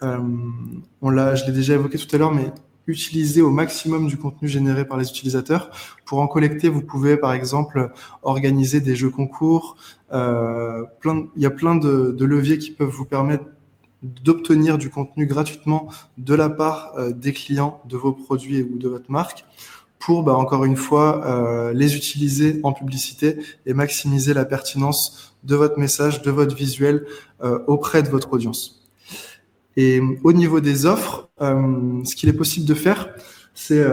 on l'a, je l'ai déjà évoqué tout à l'heure, mais utiliser au maximum du contenu généré par les utilisateurs. Pour en collecter, vous pouvez par exemple organiser des jeux concours. Euh, il y a plein de, leviers qui peuvent vous permettre d'obtenir du contenu gratuitement de la part euh, des clients de vos produits ou de votre marque pour, bah, encore une fois, euh, les utiliser en publicité et maximiser la pertinence de votre message, de votre visuel euh, auprès de votre audience. Et au niveau des offres, ce qu'il est possible de faire, c'est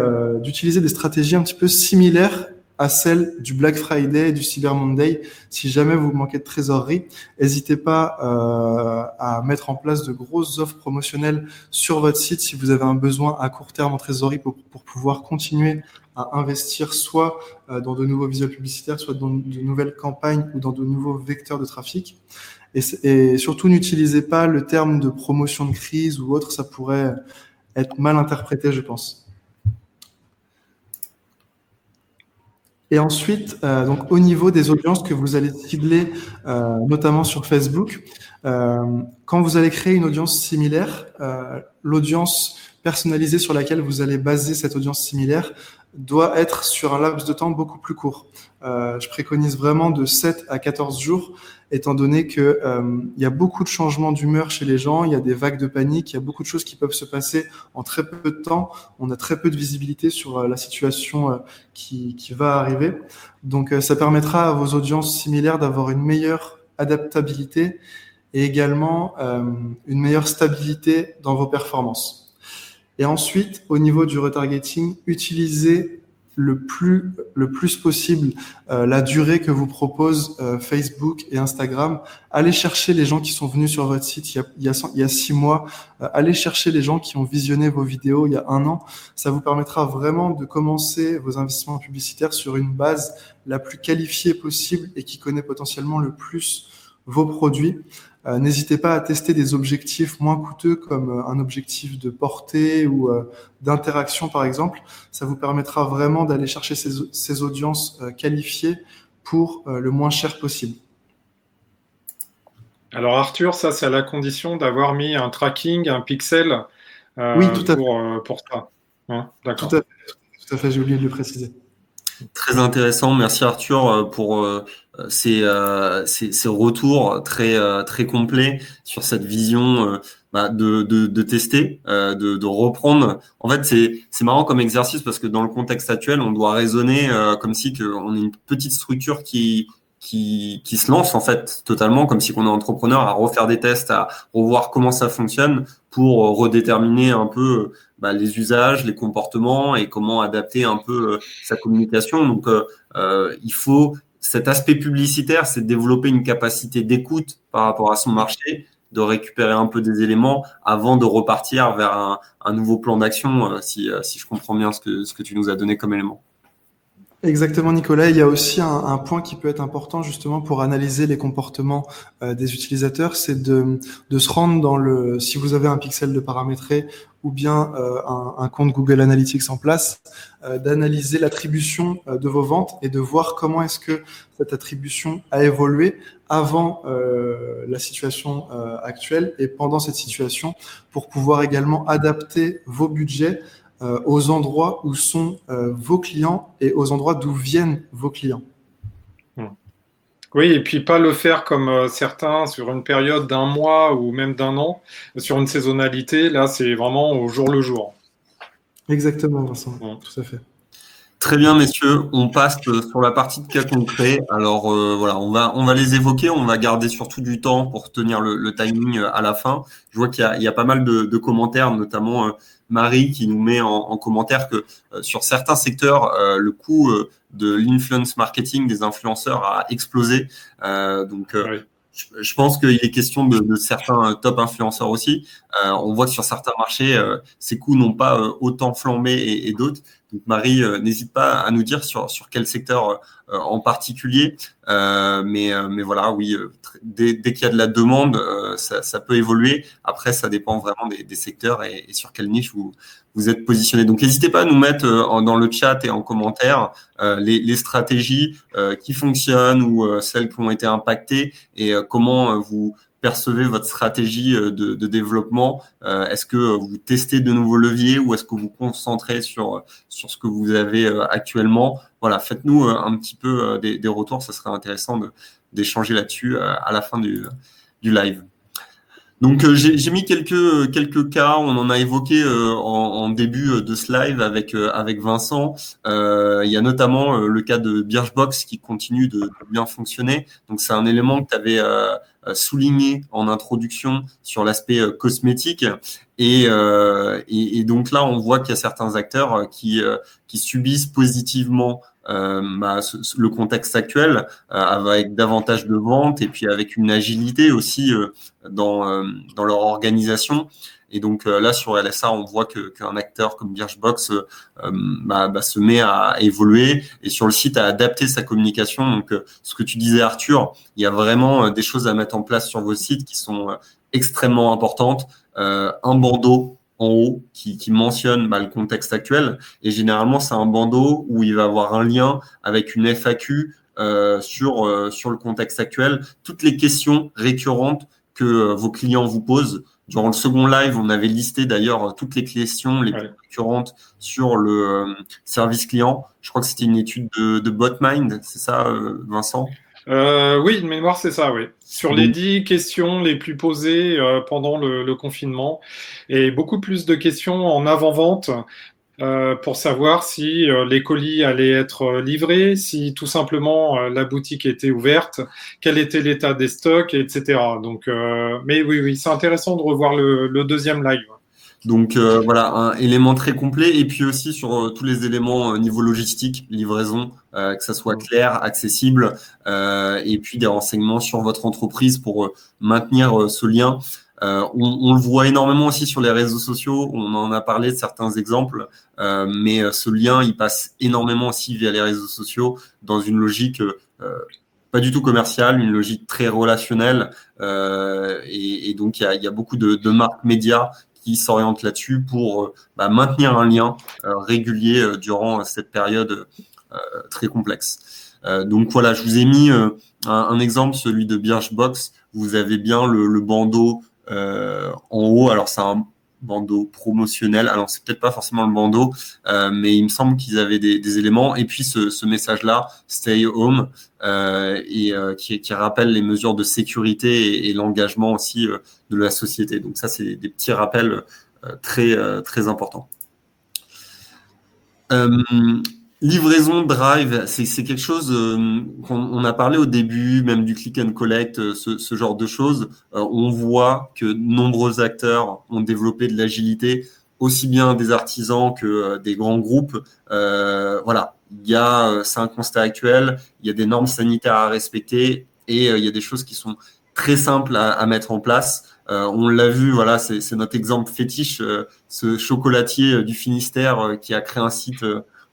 d'utiliser des stratégies un petit peu similaires à celle du Black Friday et du Cyber Monday. Si jamais vous manquez de trésorerie, n'hésitez pas euh, à mettre en place de grosses offres promotionnelles sur votre site si vous avez un besoin à court terme en trésorerie pour, pouvoir continuer à investir soit euh, dans de nouveaux visuels publicitaires, soit dans de nouvelles campagnes ou dans de nouveaux vecteurs de trafic. Et surtout, n'utilisez pas le terme de promotion de crise ou autre, ça pourrait être mal interprété, je pense. Et ensuite, euh, donc au niveau des audiences que vous allez cibler, euh, notamment sur Facebook, euh, quand vous allez créer une audience similaire, euh, l'audience personnalisée sur laquelle vous allez baser cette audience similaire doit être sur un laps de temps beaucoup plus court. Euh, je préconise vraiment de 7 à 14 jours, étant donné que euh, il y a beaucoup de changements d'humeur chez les gens, il y a des vagues de panique, il y a beaucoup de choses qui peuvent se passer en très peu de temps. On a très peu de visibilité sur euh, la situation euh, qui, qui, va arriver. Donc, euh, ça permettra à vos audiences similaires d'avoir une meilleure adaptabilité et également une meilleure stabilité dans vos performances. Et ensuite, au niveau du retargeting, utilisez le plus, le plus possible euh, la durée que vous propose euh, Facebook et Instagram. Allez chercher les gens qui sont venus sur votre site il y a, il y a, six mois. Euh, allez chercher les gens qui ont visionné vos vidéos il y a un an. Ça vous permettra vraiment de commencer vos investissements publicitaires sur une base la plus qualifiée possible et qui connaît potentiellement le plus vos produits. Euh, n'hésitez pas à tester des objectifs moins coûteux comme euh, un objectif de portée ou euh, d'interaction par exemple. Ça vous permettra vraiment d'aller chercher ces, ces audiences qualifiées pour le moins cher possible. Alors Arthur, ça c'est à la condition d'avoir mis un tracking, un pixel oui, tout à pour, fait. pour ça. Hein D'accord. Tout à fait, tout à fait j'ai oublié de le préciser. Très intéressant. Merci Arthur pour ces, ces, ces, retours très, très complets sur cette vision bah, de, de, tester, de, reprendre. En fait, c'est marrant comme exercice parce que dans le contexte actuel, on doit raisonner comme si on est une petite structure qui, qui, se lance en fait totalement, comme si on est entrepreneur à refaire des tests, à revoir comment ça fonctionne pour redéterminer un peu bah, les usages, les comportements et comment adapter un peu sa communication. Donc, euh, il faut cet aspect publicitaire, c'est de développer une capacité d'écoute par rapport à son marché, de récupérer un peu des éléments avant de repartir vers un, nouveau plan d'action, euh, si, si je comprends bien ce que, ce que tu nous as donné comme élément. Exactement, Nicolas. Il y a aussi un, un, point qui peut être important justement pour analyser les comportements euh, des utilisateurs, c'est de, de, se rendre dans le, si vous avez un pixel de paramétrer ou bien euh, un, un, compte Google Analytics en place, euh, d'analyser l'attribution euh, de vos ventes et de voir comment est-ce que cette attribution a évolué avant euh, la situation actuelle et pendant cette situation pour pouvoir également adapter vos budgets euh, aux endroits où sont euh, vos clients et aux endroits d'où viennent vos clients. Hmm. Oui, et puis pas le faire comme euh, certains sur une période d'un mois ou même d'un an, sur une saisonnalité. Là, c'est vraiment au jour le jour. Exactement, Vincent. Hmm. Tout à fait. Très bien, messieurs. On passe sur la partie de cas concrets. Alors euh, voilà, on va on va les évoquer. On va garder surtout du temps pour tenir le, le timing à la fin. Je vois qu'il y, y a, pas mal de, de commentaires, notamment euh, Marie qui nous met en, en commentaire que euh, sur certains secteurs, euh, le coût euh, de l'influence marketing des influenceurs a explosé. donc oui. je, je, pense qu'il est question de, de, certains top influenceurs aussi. On voit que sur certains marchés, ces coûts n'ont pas autant flambé et, d'autres. Donc Marie, n'hésite pas à nous dire sur, sur quel secteur en particulier. mais, mais voilà, oui, dès, dès qu'il y a de la demande, ça, peut évoluer. Après, ça dépend vraiment des, des secteurs et, sur quelle niche vous, vous êtes positionné. Donc n'hésitez pas à nous mettre dans le chat et en commentaire les, stratégies qui fonctionnent ou celles qui ont été impactées et comment vous percevez votre stratégie de, de développement Est-ce que vous testez de nouveaux leviers ou est-ce que vous concentrez sur, sur ce que vous avez actuellement? Voilà, faites-nous un petit peu des, retours, ce serait intéressant d'échanger là-dessus à la fin du, du live. Donc j'ai mis quelques quelques cas, on en a évoqué en, début de ce live avec avec Vincent. il y a notamment le cas de Birchbox qui continue de, bien fonctionner. Donc c'est un élément que tu avais euh, souligné en introduction sur l'aspect euh, cosmétique. Et, euh, et, et, donc là, on voit qu'il y a certains acteurs qui, qui subissent positivement euh, bah, le contexte actuel avec davantage de ventes et puis avec une agilité aussi dans, dans leur organisation. Et donc euh, là, sur LSA, on voit qu'un acteur comme Birchbox euh, euh, bah, bah, se met à évoluer et sur le site à adapter sa communication. Donc, ce que tu disais, Arthur, il y a vraiment des choses à mettre en place sur vos sites qui sont extrêmement importantes. un bandeau en haut qui, mentionne bah, le contexte actuel. Et généralement, c'est un bandeau où il va avoir un lien avec une FAQ sur, sur le contexte actuel. Toutes les questions récurrentes que vos clients vous posent Durant le second live, on avait listé d'ailleurs toutes les questions les plus récurrentes sur le euh, service client. Je crois que c'était une étude de, de BotMind, c'est ça, euh, Vincent? Euh, Oui, de mémoire, c'est ça, oui. Sur les dix questions les plus posées pendant le, le, confinement et beaucoup plus de questions en avant-vente euh, pour savoir si euh, les colis allaient être euh, livrés, si tout simplement la boutique était ouverte, quel était l'état des stocks, etc. Donc, mais oui, oui, c'est intéressant de revoir le, le deuxième live. Donc voilà, un élément très complet et puis aussi sur tous les éléments niveau logistique, livraison, que ça soit clair, accessible et puis des renseignements sur votre entreprise pour maintenir ce lien. Euh, on, on, le voit énormément aussi sur les réseaux sociaux. On en a parlé de certains exemples, euh, mais euh, ce lien, il passe énormément aussi via les réseaux sociaux dans une logique pas du tout commerciale, une logique très relationnelle. Et, et, donc, il y a, y a, beaucoup de, de marques médias qui s'orientent là-dessus pour bah, maintenir un lien régulier durant cette période très complexe. donc voilà, je vous ai mis un, un, exemple, celui de Birchbox. Vous avez bien le, le bandeau euh, en haut. Alors c'est un bandeau promotionnel. Alors c'est peut-être pas forcément le bandeau, euh, mais il me semble qu'ils avaient des, éléments. Et puis ce, message-là, Stay Home, euh, et qui, rappelle les mesures de sécurité et, l'engagement aussi de la société. Donc ça, c'est des petits rappels très très importants. Livraison Drive, c'est quelque chose euh, qu'on on a parlé au début, même du click and collect, euh, ce, ce genre de choses. Euh, on voit que nombreux acteurs ont développé de l'agilité, aussi bien des artisans que des grands groupes. voilà, il y a, c'est un constat actuel. Il y a des normes sanitaires à respecter et il y a des choses qui sont très simples à, à mettre en place. on l'a vu, voilà, c'est notre exemple fétiche, ce chocolatier du Finistère qui a créé un site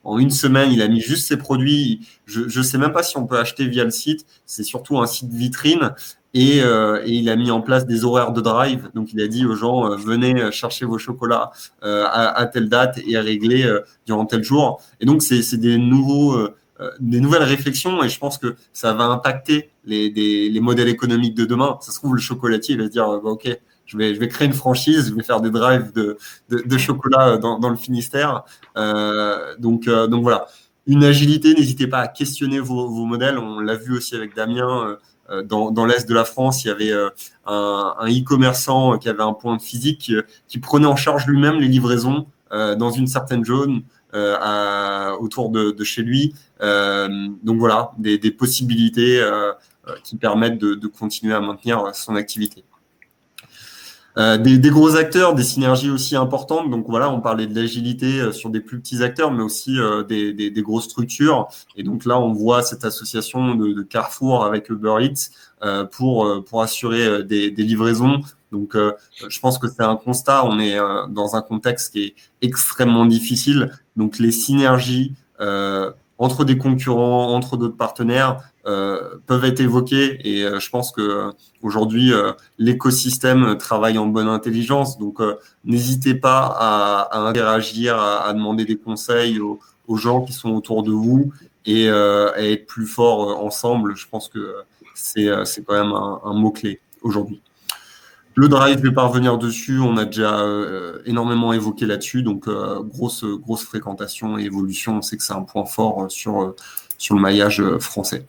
en une semaine, il a mis juste ses produits. Je ne sais même pas si on peut acheter via le site. C'est surtout un site vitrine. Et, euh, et, il a mis en place des horaires de drive. Donc, il a dit aux gens, euh, venez chercher vos chocolats euh, à, à, telle date et régler euh, durant tel jour. Et donc, c'est des nouveaux, euh, des nouvelles réflexions. Et je pense que ça va impacter les, des, les modèles économiques de demain. Ça se trouve, le chocolatier va se dire, bah, OK, je vais, je vais créer une franchise, je vais faire des drives de, de, de chocolat dans, dans, le Finistère. Euh, donc, euh, donc voilà, une agilité, n'hésitez pas à questionner vos, vos modèles. On l'a vu aussi avec Damien. Euh, dans, dans l'est de la France, il y avait euh, un, un e-commerçant qui avait un point physique qui, qui prenait en charge lui-même les livraisons dans une certaine zone. À, autour de, de, chez lui. Euh, donc voilà, des, des possibilités euh, qui permettent de, de, continuer à maintenir son activité. Euh, des, des, gros acteurs, des synergies aussi importantes. Donc voilà, on parlait de l'agilité euh, sur des plus petits acteurs, mais aussi euh, des, des, des, grosses structures. Et donc là, on voit cette association de, de Carrefour avec Uber Eats euh, pour pour assurer des, livraisons. Donc je pense que c'est un constat. On est dans un contexte qui est extrêmement difficile. Donc les synergies entre des concurrents, entre d'autres partenaires, euh, peuvent être évoqués et euh, je pense que euh, aujourd'hui l'écosystème travaille en bonne intelligence donc n'hésitez pas à, interagir à, demander des conseils aux, gens qui sont autour de vous et à être plus forts ensemble je pense que c'est quand même un, un mot clé aujourd'hui le drive, je vais pas revenir dessus. On a déjà euh, énormément évoqué là-dessus. Donc, euh, grosse, grosse fréquentation et évolution. On sait que c'est un point fort sur, sur le maillage français.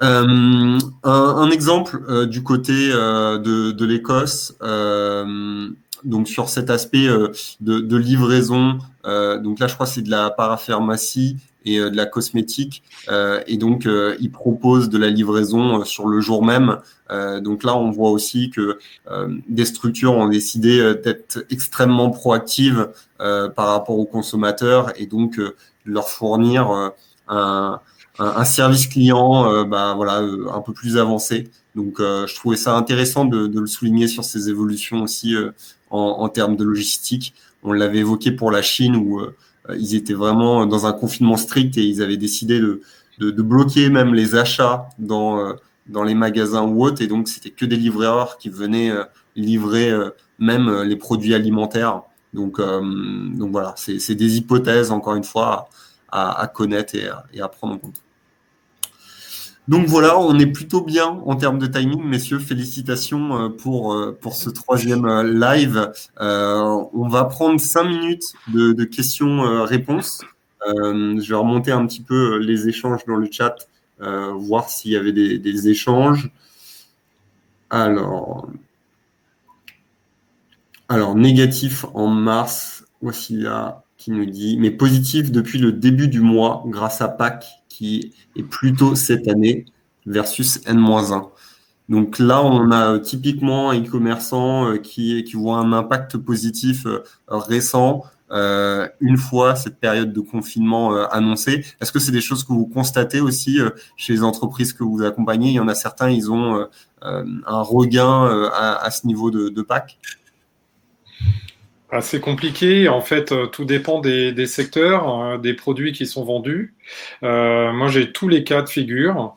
Un, un, exemple du côté de, de l'Écosse, donc sur cet aspect de, de, livraison, donc là je crois c'est de la parapharmacie et de la cosmétique, et donc ils proposent de la livraison sur le jour même. donc là on voit aussi que des structures ont décidé d'être extrêmement proactives par rapport aux consommateurs et donc leur fournir un un, service client euh, bah, voilà, euh, un peu plus avancé. Donc, euh, je trouvais ça intéressant de, de, le souligner sur ces évolutions aussi en, en, termes de logistique. On l'avait évoqué pour la Chine où ils étaient vraiment dans un confinement strict et ils avaient décidé de, de, de bloquer même les achats dans, dans les magasins ou autres. Et donc, c'était que des livreurs qui venaient livrer même les produits alimentaires. Donc, donc voilà, c'est des hypothèses, encore une fois, à, connaître et à prendre en compte. Donc voilà, on est plutôt bien en termes de timing, messieurs. Félicitations euh, pour, euh, pour ce troisième euh, live. on va prendre cinq minutes de, questions-réponses. je vais remonter un petit peu les échanges dans le chat, voir s'il y avait des, des, échanges. Alors, alors, négatif en mars, voici là qui nous dit, mais positif depuis le début du mois grâce à Pâques qui est plutôt cette année versus N-1. Donc là, on a typiquement un e-commerçant euh, qui, qui voit un impact positif euh, récent euh, une fois cette période de confinement annoncée. Est-ce que c'est des choses que vous constatez aussi chez les entreprises que vous accompagnez? Il y en a certains, ils ont un regain à, ce niveau de, de Pâques? C'est compliqué. En fait, euh, tout dépend des, secteurs, euh, des produits qui sont vendus. Euh, moi, j'ai tous les cas de figure.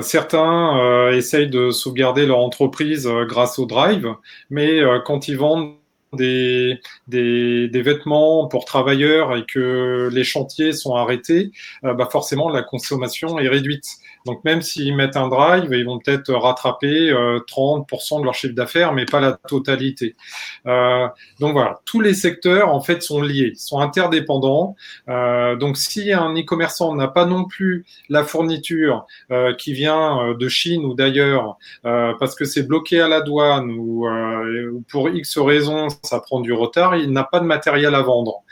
certains essayent de sauvegarder leur entreprise grâce au drive, mais quand ils vendent des, des, vêtements pour travailleurs et que les chantiers sont arrêtés, bah forcément la consommation est réduite. Donc même s'ils mettent un drive, ils vont peut-être rattraper 30% euh, de leur chiffre d'affaires, mais pas la totalité. Euh, donc voilà, tous les secteurs en fait sont liés, sont interdépendants. Euh, donc si un e-commerçant n'a pas non plus la fourniture qui vient de Chine ou d'ailleurs parce que c'est bloqué à la douane ou pour X raisons ça prend du retard, il n'a pas de matériel à vendre.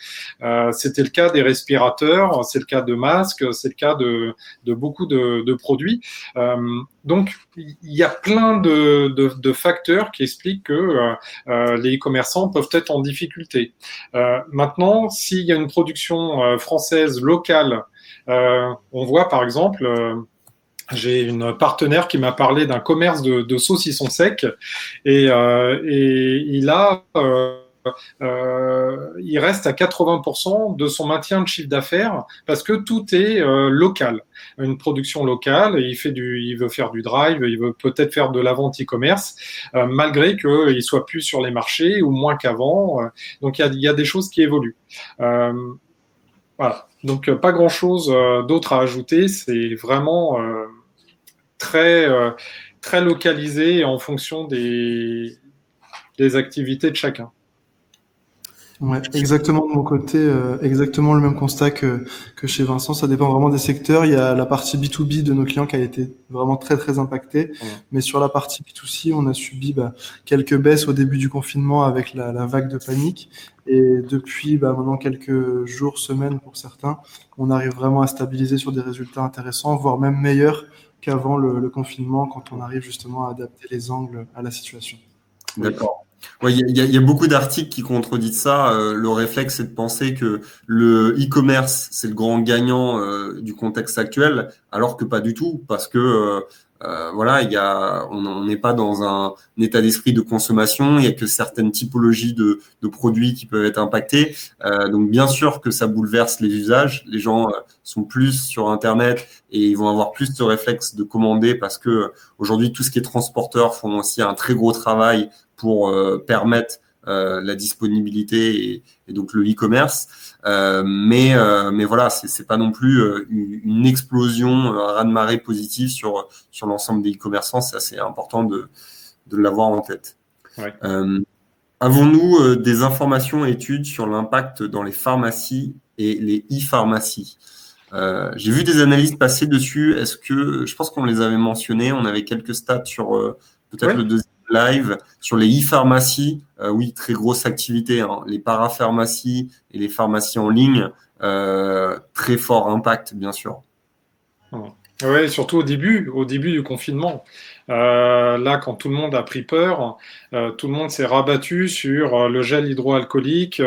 C'était le cas des respirateurs, c'est le cas de masques, c'est le cas de, de beaucoup de, de produits. Euh, donc, il y a plein de, facteurs qui expliquent que euh, euh, les e-commerçants peuvent être en difficulté. maintenant, s'il y a une production française locale, on voit par exemple j'ai une partenaire qui m'a parlé d'un commerce de, saucissons secs et, il a il reste à 80% de son maintien de chiffre d'affaires parce que tout est euh, local. Une production locale, il, fait il veut faire du drive, il veut peut-être faire de la vente e-commerce, euh, malgré qu'il soit plus sur les marchés ou moins qu'avant. donc il y, a, des choses qui évoluent. voilà. Donc pas grand-chose d'autre à ajouter. C'est vraiment très, très localisé en fonction des activités de chacun. Ouais, exactement de mon côté, euh, exactement le même constat que, que chez Vincent. Ça dépend vraiment des secteurs. Il y a la partie B2B de nos clients qui a été vraiment très très impactée. Mais sur la partie B2C, on a subi bah, quelques baisses au début du confinement avec la, la vague de panique. Et depuis bah, maintenant quelques jours, semaines pour certains, on arrive vraiment à stabiliser sur des résultats intéressants, voire même meilleurs qu'avant le, le confinement quand on arrive justement à adapter les angles à la situation. D'accord. Il y, a, y, a beaucoup d'articles qui contredisent ça. Euh, le réflexe, c'est de penser que le e-commerce, c'est le grand gagnant euh, du contexte actuel, alors que pas du tout, parce que euh, euh voilà, il y a, on n'est pas dans un, état d'esprit de consommation. Il y a que certaines typologies de, de produits qui peuvent être impactés. donc bien sûr que ça bouleverse les usages. Les gens sont plus sur Internet et ils vont avoir plus de réflexe de commander parce que aujourd'hui tout ce qui est transporteur font aussi un très gros travail pour euh, permettre euh, la disponibilité et, donc le e-commerce. Euh, mais, mais voilà, c'est pas non plus une, explosion, un raz-de-marée positif sur, sur l'ensemble des e-commerçants. C'est assez important de, de l'avoir en tête. Avons-nous des informations et études sur l'impact dans les pharmacies et les e-pharmacies? Euh, J'ai vu des analyses passer dessus. Est-ce que je pense qu'on les avait mentionnés On avait quelques stats sur euh, peut-être le deuxième live sur les e-pharmacies. Euh, oui, très grosse activité. Hein. Les parapharmacies et les pharmacies en ligne, euh, très fort impact, bien sûr. Oui, surtout au début, au début du confinement. Euh, là, quand tout le monde a pris peur, euh, tout le monde s'est rabattu sur euh, le gel hydroalcoolique,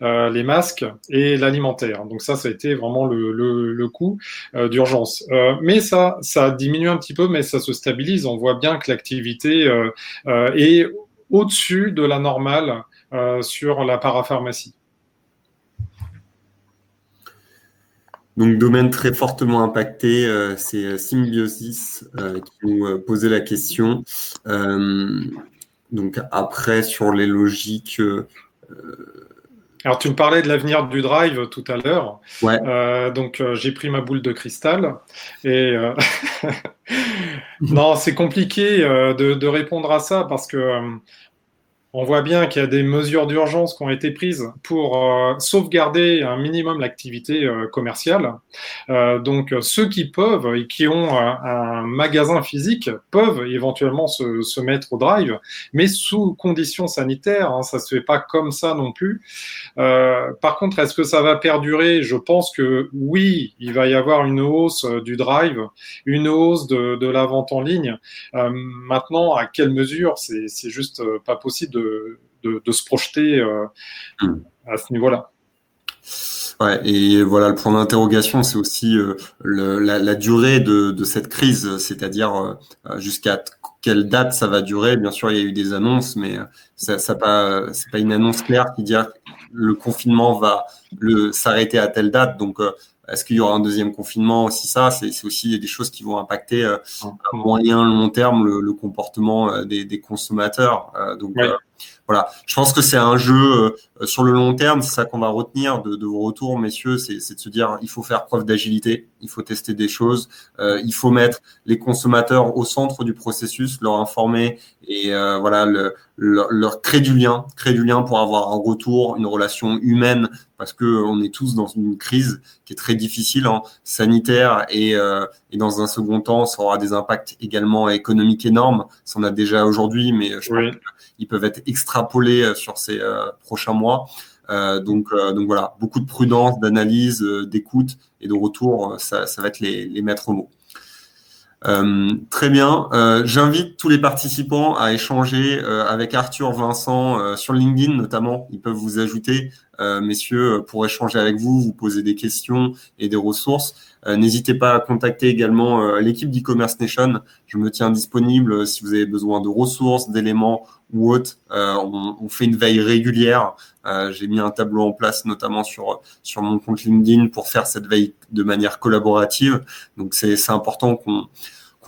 les masques et l'alimentaire. Donc ça, ça a été vraiment le, le, le coup d'urgence. mais ça, ça diminue un petit peu, mais ça se stabilise. On voit bien que l'activité est au-dessus de la normale sur la parapharmacie. Donc, domaine très fortement impacté, euh, c'est euh, Symbiosis euh, qui nous posait la question. donc, après, sur les logiques. Alors, tu me parlais de l'avenir du drive tout à l'heure. Ouais. donc, j'ai pris ma boule de cristal. Et non, c'est compliqué de, de, répondre à ça parce que on voit bien qu'il y a des mesures d'urgence qui ont été prises pour euh, sauvegarder un minimum l'activité euh, commerciale. Euh, donc ceux qui peuvent et qui ont un magasin physique peuvent éventuellement se, mettre au drive, mais sous conditions sanitaires. Hein, ça se fait pas comme ça non plus. par contre, est-ce que ça va perdurer? Je pense que oui, il va y avoir une hausse du drive, une hausse de, de la vente en ligne. maintenant, à quelle mesure? C'est juste pas possible de de, se projeter euh, hmm. à ce niveau-là. Ouais, et voilà, le point d'interrogation, c'est aussi euh, la, durée de, cette crise, c'est-à-dire euh, jusqu'à quelle date ça va durer. Bien sûr, il y a eu des annonces, mais ça, ça pas, c'est pas une annonce claire qui dit que le confinement va s'arrêter à telle date. Donc, est-ce qu'il y aura un deuxième confinement aussi? Ça, c'est aussi des choses qui vont impacter à moyen, long terme le, comportement des, consommateurs. donc, voilà, je pense que c'est un jeu euh, sur le long terme, c'est ça qu'on va retenir de, de, vos retours, messieurs, c'est de se dire il faut faire preuve d'agilité, il faut tester des choses, euh, il faut mettre les consommateurs au centre du processus, leur informer et euh, voilà le, leur, créer du lien, créer du lien pour avoir un retour, une relation humaine, parce que on est tous dans une crise qui est très difficile, hein, sanitaire et, euh, et dans un second temps, ça aura des impacts également économiques énormes. Ça en a déjà aujourd'hui, mais je pense ils peuvent être extrapolés euh, sur ces euh, prochains mois. Euh, donc, donc voilà, beaucoup de prudence, d'analyse, d'écoute et de retour, ça, va être les, les maîtres mots. Euh, très bien. Euh, J'invite tous les participants à échanger euh, avec Arthur, Vincent sur LinkedIn notamment. Ils peuvent vous ajouter, messieurs, pour échanger avec vous, vous poser des questions et des ressources. N'hésitez pas à contacter également l'équipe d'e-commerce nation. Je me tiens disponible si vous avez besoin de ressources, d'éléments ou autres. On, on, fait une veille régulière. J'ai mis un tableau en place notamment sur sur mon compte LinkedIn pour faire cette veille de manière collaborative. Donc c'est important qu'on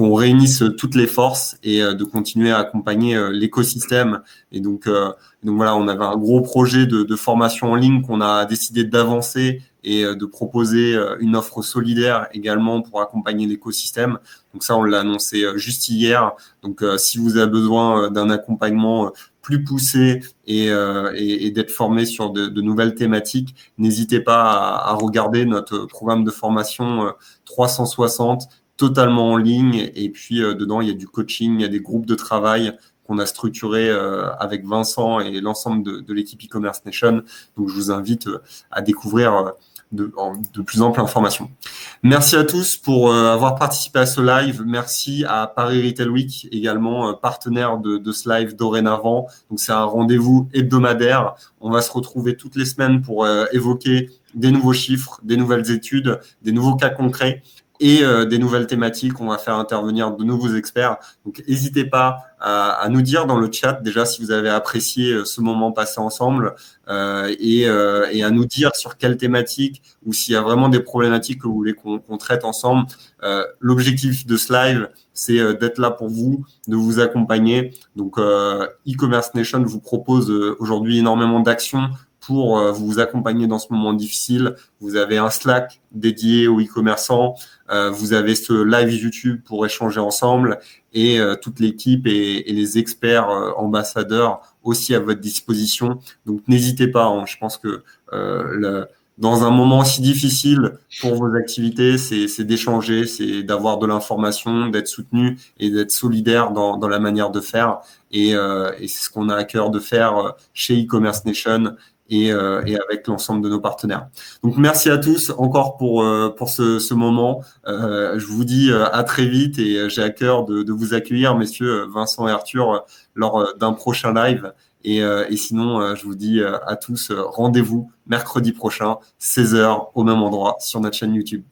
qu'on réunisse toutes les forces et euh, de continuer à accompagner euh, l'écosystème. Et donc, euh, donc voilà, on avait un gros projet de, formation en ligne qu'on a décidé d'avancer et de proposer une offre solidaire également pour accompagner l'écosystème. Donc ça, on l'a annoncé juste hier. Donc si vous avez besoin d'un accompagnement plus poussé et, et, d'être formé sur de, nouvelles thématiques, n'hésitez pas à, regarder notre programme de formation 360 totalement en ligne. Et puis euh, dedans, il y a du coaching, il y a des groupes de travail qu'on a structuré euh, avec Vincent et l'ensemble de, l'équipe e-commerce nation. Donc je vous invite euh, à découvrir de, de, plus amples informations. Merci à tous pour avoir participé à ce live. Merci à Paris Retail Week, également partenaire de ce live dorénavant. Donc c'est un rendez-vous hebdomadaire. On va se retrouver toutes les semaines pour évoquer des nouveaux chiffres, des nouvelles études, des nouveaux cas concrets et euh, des nouvelles thématiques. On va faire intervenir de nouveaux experts. Donc, n'hésitez pas à, à, nous dire dans le chat déjà si vous avez apprécié euh, ce moment passé ensemble euh, et, euh, et, à nous dire sur quelle thématique ou s'il y a vraiment des problématiques que vous voulez qu'on traite ensemble. Euh, L'objectif de ce live, c'est d'être là pour vous, de vous accompagner. Donc, e-commerce nation vous propose aujourd'hui énormément d'actions pour euh, vous accompagner dans ce moment difficile. Vous avez un Slack dédié aux e-commerçants, euh, vous avez ce live YouTube pour échanger ensemble et euh, toute l'équipe et, les experts ambassadeurs aussi à votre disposition. Donc n'hésitez pas, hein. je pense que dans un moment si difficile pour vos activités, c'est d'échanger, c'est d'avoir de l'information, d'être soutenu et d'être solidaire dans, la manière de faire. Et, c'est ce qu'on a à cœur de faire chez e-commerce nation et, euh, et, avec l'ensemble de nos partenaires. Donc merci à tous encore pour euh, pour ce, ce moment. Euh, je vous dis euh, à très vite et j'ai à cœur de, de, vous accueillir, messieurs Vincent et Arthur, lors d'un prochain live. Et, et sinon, je vous dis à tous rendez-vous mercredi prochain, 16h au même endroit sur notre chaîne YouTube.